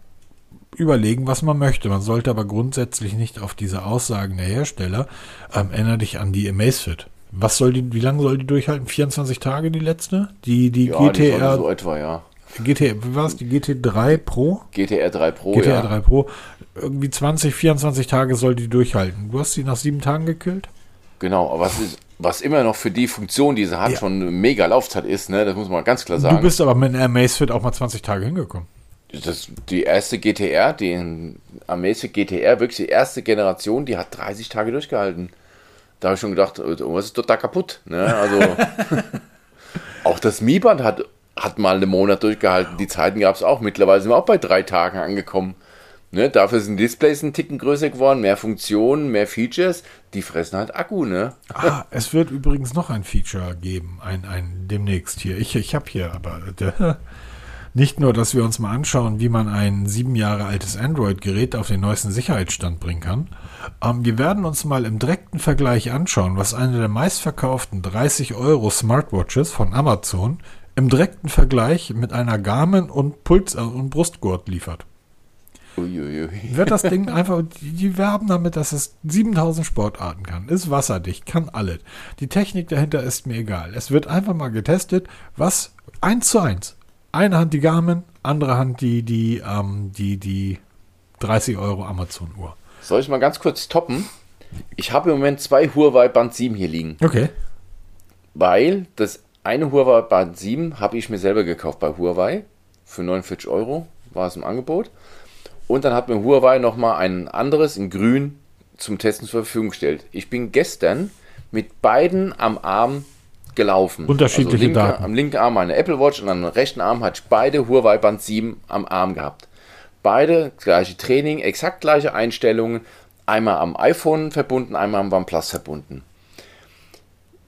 S1: überlegen, was man möchte. Man sollte aber grundsätzlich nicht auf diese Aussagen der Hersteller, ähm, erinnere dich an die Amazfit. Was soll die, wie lange soll die durchhalten? 24 Tage die letzte? Die, die ja, GTR. Die
S2: so etwa, ja.
S1: GT, wie war es? Die GT3 Pro?
S2: GTR 3 Pro,
S1: GTR ja. 3 Pro. Irgendwie 20, 24 Tage soll die durchhalten. Du hast sie nach sieben Tagen gekillt?
S2: Genau, aber was, ist, was immer noch für die Funktion, die sie hat, ja. schon eine mega Laufzeit ist, ne? das muss man ganz klar sagen.
S1: Du bist aber mit einem Amazfit auch mal 20 Tage hingekommen.
S2: Das, die erste GTR, die Amazfit GTR, wirklich die erste Generation, die hat 30 Tage durchgehalten. Da habe ich schon gedacht, was ist total kaputt. Ne? Also auch das Mi-Band hat, hat mal einen Monat durchgehalten. Die Zeiten gab es auch. Mittlerweile sind wir auch bei drei Tagen angekommen. Ne, dafür sind Displays ein Ticken größer geworden, mehr Funktionen, mehr Features. Die fressen halt Akku, ne?
S1: Ah, es wird übrigens noch ein Feature geben, ein, ein demnächst hier. Ich, ich habe hier aber äh, nicht nur, dass wir uns mal anschauen, wie man ein sieben Jahre altes Android-Gerät auf den neuesten Sicherheitsstand bringen kann. Ähm, wir werden uns mal im direkten Vergleich anschauen, was eine der meistverkauften 30 Euro Smartwatches von Amazon im direkten Vergleich mit einer Garmin und Puls- und Brustgurt liefert. Uiuiui. Wird das Ding einfach, die werben damit, dass es 7000 Sportarten kann, ist wasserdicht, kann alles. Die Technik dahinter ist mir egal. Es wird einfach mal getestet, was eins zu eins. Eine Hand die Garmin, andere Hand die, die, ähm, die, die 30 Euro Amazon-Uhr.
S2: Soll ich mal ganz kurz toppen? Ich habe im Moment zwei Huawei Band 7 hier liegen.
S1: Okay.
S2: Weil das eine Huawei Band 7 habe ich mir selber gekauft bei Huawei. Für 49 Euro war es im Angebot. Und dann hat mir Huawei nochmal ein anderes in grün zum Testen zur Verfügung gestellt. Ich bin gestern mit beiden am Arm gelaufen.
S1: Unterschiedliche also
S2: linke,
S1: Daten.
S2: Am linken Arm eine Apple Watch und am rechten Arm hatte ich beide Huawei Band 7 am Arm gehabt. Beide gleiche Training, exakt gleiche Einstellungen. Einmal am iPhone verbunden, einmal am OnePlus verbunden.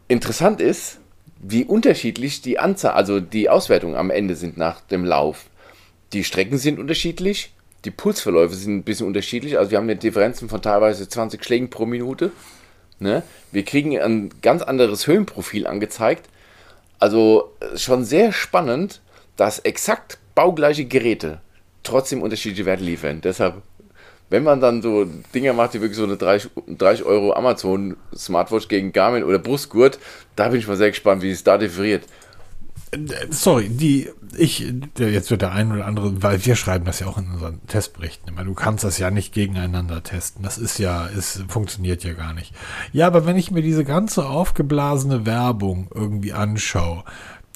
S2: Interessant ist, wie unterschiedlich die Anzahl, also die Auswertungen am Ende sind nach dem Lauf. Die Strecken sind unterschiedlich, die Pulsverläufe sind ein bisschen unterschiedlich. Also wir haben eine Differenzen von teilweise 20 Schlägen pro Minute. Ne? Wir kriegen ein ganz anderes Höhenprofil angezeigt. Also schon sehr spannend, dass exakt baugleiche Geräte trotzdem unterschiedliche Werte liefern. Deshalb, wenn man dann so Dinger macht, die wirklich so eine 30, 30 Euro Amazon Smartwatch gegen Garmin oder Brustgurt, da bin ich mal sehr gespannt, wie es da differiert.
S1: Sorry, die, ich, jetzt wird der ein oder andere, weil wir schreiben das ja auch in unseren Testberichten immer. Du kannst das ja nicht gegeneinander testen. Das ist ja, es funktioniert ja gar nicht. Ja, aber wenn ich mir diese ganze aufgeblasene Werbung irgendwie anschaue,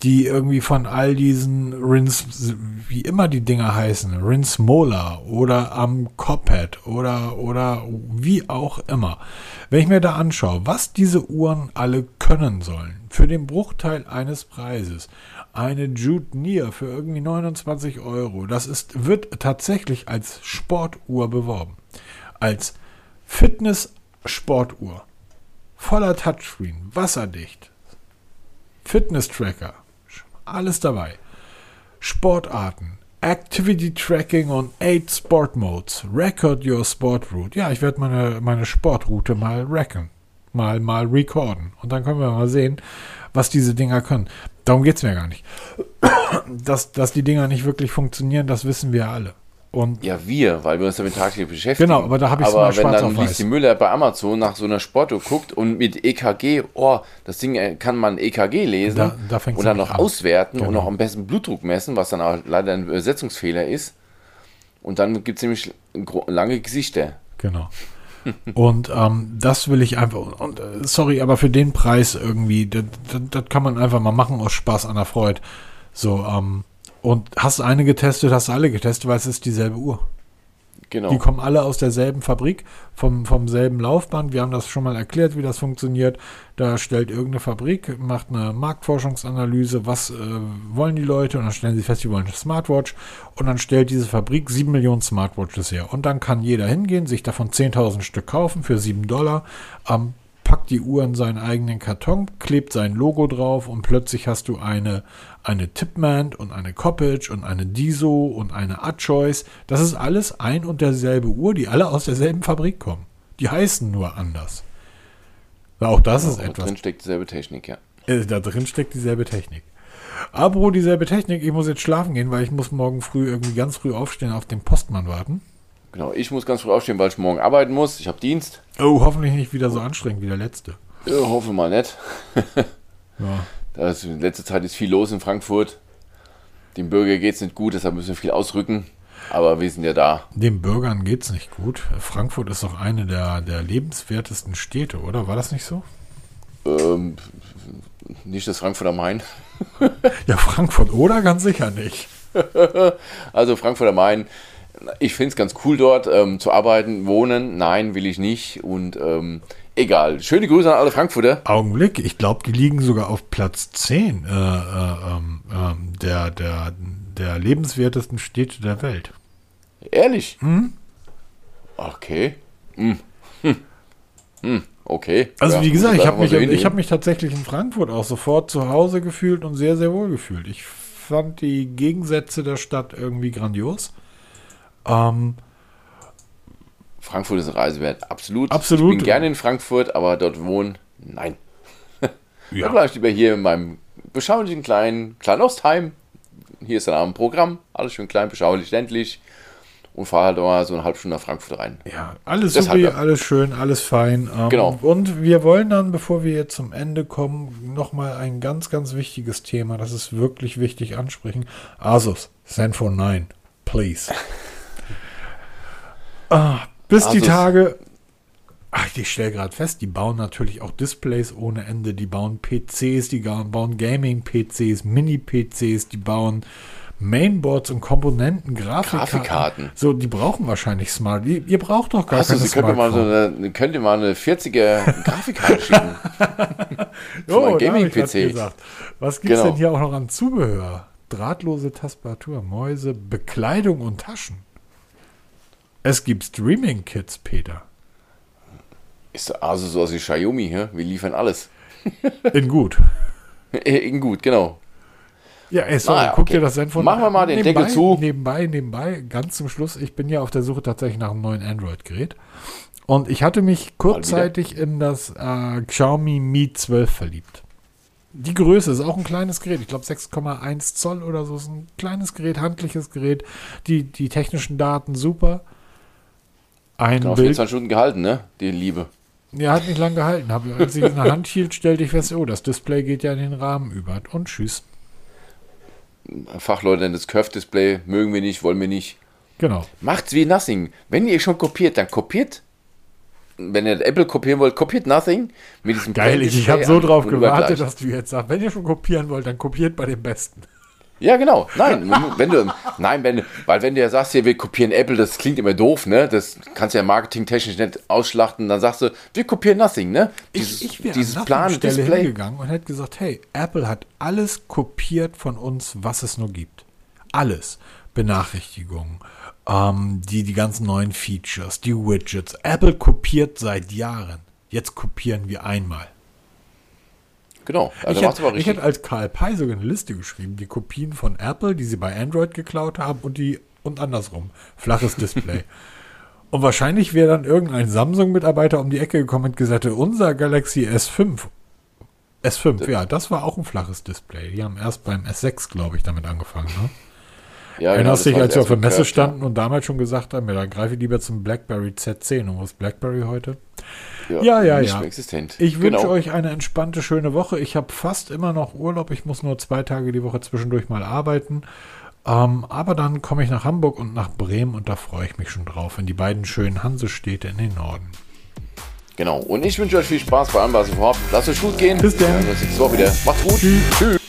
S1: die irgendwie von all diesen Rins, wie immer die Dinger heißen, Rins Mola oder am Cophead oder, oder wie auch immer. Wenn ich mir da anschaue, was diese Uhren alle können sollen, für den Bruchteil eines Preises, eine Jude Near für irgendwie 29 Euro, das ist, wird tatsächlich als Sportuhr beworben. Als Fitness-Sportuhr. Voller Touchscreen, wasserdicht, Fitness-Tracker, alles dabei. Sportarten, Activity Tracking on 8 Sport Modes. Record your Sport Route. Ja, ich werde meine, meine Sportroute mal racken. Mal, mal recorden. Und dann können wir mal sehen, was diese Dinger können. Darum geht es mir gar nicht. Dass, dass die Dinger nicht wirklich funktionieren, das wissen wir alle. Und
S2: Ja, wir, weil wir uns damit tagtäglich beschäftigen.
S1: Genau, aber da hab ich's
S2: Aber
S1: mal
S2: wenn
S1: schwarz
S2: dann
S1: auf weiß.
S2: Lissi Müller bei Amazon nach so einer Sportuhr guckt und mit EKG, oh, das Ding äh, kann man EKG lesen
S1: Da- da
S2: und dann noch
S1: an.
S2: auswerten und
S1: Genau.
S2: noch am besten Blutdruck messen, was dann auch leider ein Übersetzungsfehler ist. Und dann gibt es nämlich lange Gesichter.
S1: Genau. Und ähm, das will ich einfach, und äh, sorry, aber für den Preis irgendwie, das, das, das kann man einfach mal machen aus Spaß an der Freude. So, ähm, und hast du eine getestet, hast du alle getestet, weil es ist dieselbe Uhr.
S2: Genau.
S1: Die kommen alle aus derselben Fabrik, vom, vom selben Laufband. Wir haben das schon mal erklärt, wie das funktioniert. Da stellt irgendeine Fabrik, macht eine Marktforschungsanalyse, was äh, wollen die Leute und dann stellen sie fest, sie wollen eine Smartwatch und dann stellt diese Fabrik 7 Millionen Smartwatches her. Und dann kann jeder hingehen, sich davon 10.000 Stück kaufen für 7 Dollar, ähm, packt die Uhr in seinen eigenen Karton, klebt sein Logo drauf und plötzlich hast du eine, eine Tipman und eine Coppage und eine Diso und eine Adchoice. Das ist alles ein und derselbe Uhr, die alle aus derselben Fabrik kommen. Die heißen nur anders. Auch das ist
S2: Da
S1: etwas.
S2: drin steckt dieselbe Technik, ja.
S1: Äh, da drin steckt dieselbe Technik. Apropos dieselbe Technik, ich muss jetzt schlafen gehen, weil ich muss morgen früh irgendwie ganz früh aufstehen, auf den Postmann warten.
S2: Genau, ich muss ganz früh aufstehen, weil ich morgen arbeiten muss. Ich habe Dienst.
S1: Oh, hoffentlich nicht wieder so anstrengend wie der letzte.
S2: Ja, hoffe mal nicht.
S1: Ja.
S2: Da ist, in letzter Zeit ist viel los in Frankfurt. Dem Bürger geht es nicht gut, deshalb müssen wir viel ausrücken. Aber wir sind ja da.
S1: Den Bürgern geht's nicht gut. Frankfurt ist doch eine der, der lebenswertesten Städte, oder? War das nicht so?
S2: Ähm, nicht das Frankfurt am Main.
S1: Ja, Frankfurt oder ganz sicher nicht.
S2: Also Frankfurt am Main. Ich finde es ganz cool dort ähm, zu arbeiten, wohnen. Nein, will ich nicht. Und ähm, egal. Schöne Grüße an alle Frankfurter.
S1: Augenblick, ich glaube, die liegen sogar auf Platz 10 äh, äh, ähm, ähm, der, der, der lebenswertesten Städte der Welt.
S2: Ehrlich? Okay. Hm. Hm. Hm. Okay.
S1: Also
S2: Ja,
S1: wie gesagt, ich habe mich, ich hab mich tatsächlich in Frankfurt auch sofort zu Hause gefühlt und sehr, sehr wohl gefühlt. Ich fand die Gegensätze der Stadt irgendwie grandios. Ähm,
S2: Frankfurt ist eine Reise wert. Absolut.
S1: Absolut.
S2: Ich bin gerne in Frankfurt, aber dort wohnen, nein.
S1: Ja.
S2: bleibe ich lieber hier in meinem beschaulichen kleinen Kleinostheim. Hier ist dann am Programm. Alles schön klein, beschaulich, ländlich. Und fahre halt mal so eine halbe Stunde nach Frankfurt rein.
S1: Ja, alles super,
S2: ja.
S1: alles schön, alles fein. Ähm,
S2: Genau.
S1: Und wir wollen dann, bevor wir jetzt zum Ende kommen, nochmal ein ganz, ganz wichtiges Thema, das ist wirklich wichtig ansprechen. Asus, Zenfone 9, please. ah, bis die
S2: Asus.
S1: Tage. Ach, ich stelle gerade fest, die bauen natürlich auch Displays ohne Ende. Die bauen PCs, die bauen Gaming-PCs, Mini-PCs, die bauen Mainboards und Komponenten, Grafikkarten.
S2: Grafikkarten.
S1: So, die brauchen wahrscheinlich Smart. Ihr, ihr braucht doch gar
S2: Achso,
S1: keine
S2: Sie mal, so eine, könnte mal eine 40er Grafikkarte schicken.
S1: Oh,
S2: Gaming-PC.
S1: Was gibt's
S2: Genau.
S1: denn hier auch noch an Zubehör? Drahtlose Tastatur, Mäuse, Bekleidung und Taschen. Es gibt Streaming-Kits, Peter.
S2: Ist also so aus wie Xiaomi, hä? wir liefern alles.
S1: In gut.
S2: In gut, genau.
S1: Ja, ey, sorry,
S2: Ah, ja,
S1: guck
S2: okay.
S1: dir das Zenfone
S2: Machen wir mal den
S1: nebenbei,
S2: Deckel zu.
S1: Nebenbei, nebenbei, ganz zum Schluss. Ich bin ja auf der Suche tatsächlich nach einem neuen Android-Gerät. Und ich hatte mich kurzzeitig in das äh, Xiaomi Mi 12 verliebt. Die Größe ist auch ein kleines Gerät. Ich glaube 6,1 Zoll oder so. Ist ein kleines Gerät, handliches Gerät. Die, die technischen Daten super. Ein
S2: Genau,
S1: Bild.
S2: 24 Stunden gehalten, ne? Die Liebe.
S1: Ja, hat nicht lange gehalten. Hab, als ich es in der Hand hielt, stellte ich fest, oh, das Display geht ja in den Rahmen über. Und tschüss.
S2: Fachleute das Curve-Display, mögen wir nicht, wollen wir nicht.
S1: Genau.
S2: Macht's wie Nothing. Wenn ihr schon kopiert, dann kopiert. Wenn ihr Apple kopieren wollt, kopiert Nothing. Mit diesem
S1: Geil, ich, ich habe so drauf gewartet, dass du jetzt sagst, wenn ihr schon kopieren wollt, dann kopiert bei dem Besten.
S2: Ja, genau. Nein, wenn du, nein, wenn, weil wenn du ja sagst, hier, wir kopieren Apple, das klingt immer doof, ne? Das kannst du ja marketingtechnisch nicht ausschlachten. Dann sagst du, wir kopieren Nothing, ne? Dieses,
S1: wäre
S2: dieses
S1: an
S2: plane
S1: Stelle
S2: Display.
S1: hingegangen und hätte gesagt, hey, Apple hat alles kopiert von uns, was es nur gibt. Alles. Benachrichtigungen, ähm, die, die ganzen neuen Features, die Widgets. Apple kopiert seit Jahren. Jetzt kopieren wir einmal.
S2: Genau,
S1: also ich, hätte, ich hätte als Karl Pei sogar eine Liste geschrieben, die Kopien von Apple, die sie bei Android geklaut haben und die und andersrum. Flaches Display. und wahrscheinlich wäre dann irgendein Samsung-Mitarbeiter um die Ecke gekommen und gesagt, unser Galaxy S5. S5, das ja, das war auch ein flaches Display. Die haben erst beim S6, glaube ich, damit angefangen. Ne? Ja, Erinnerst genau, dich, als wir auf der Messe standen ja. und damals schon gesagt haben, ja, dann greife ich lieber zum BlackBerry Z10. Und wo ist BlackBerry heute? Ja, ja, ja. ja.
S2: existent.
S1: Ich genau. wünsche euch eine entspannte, schöne Woche. Ich habe fast immer noch Urlaub. Ich muss nur zwei Tage die Woche zwischendurch mal arbeiten. Ähm, aber dann komme ich nach Hamburg und nach Bremen und da freue ich mich schon drauf, in die beiden schönen Hansestädte in den Norden.
S2: Genau. Und ich wünsche euch viel Spaß bei allem, was ihr vorhabt. Lasst euch gut gehen.
S1: Bis dann.
S2: Wir sehen uns nächste Woche wieder. Macht's gut. Tschüss. Tschüss.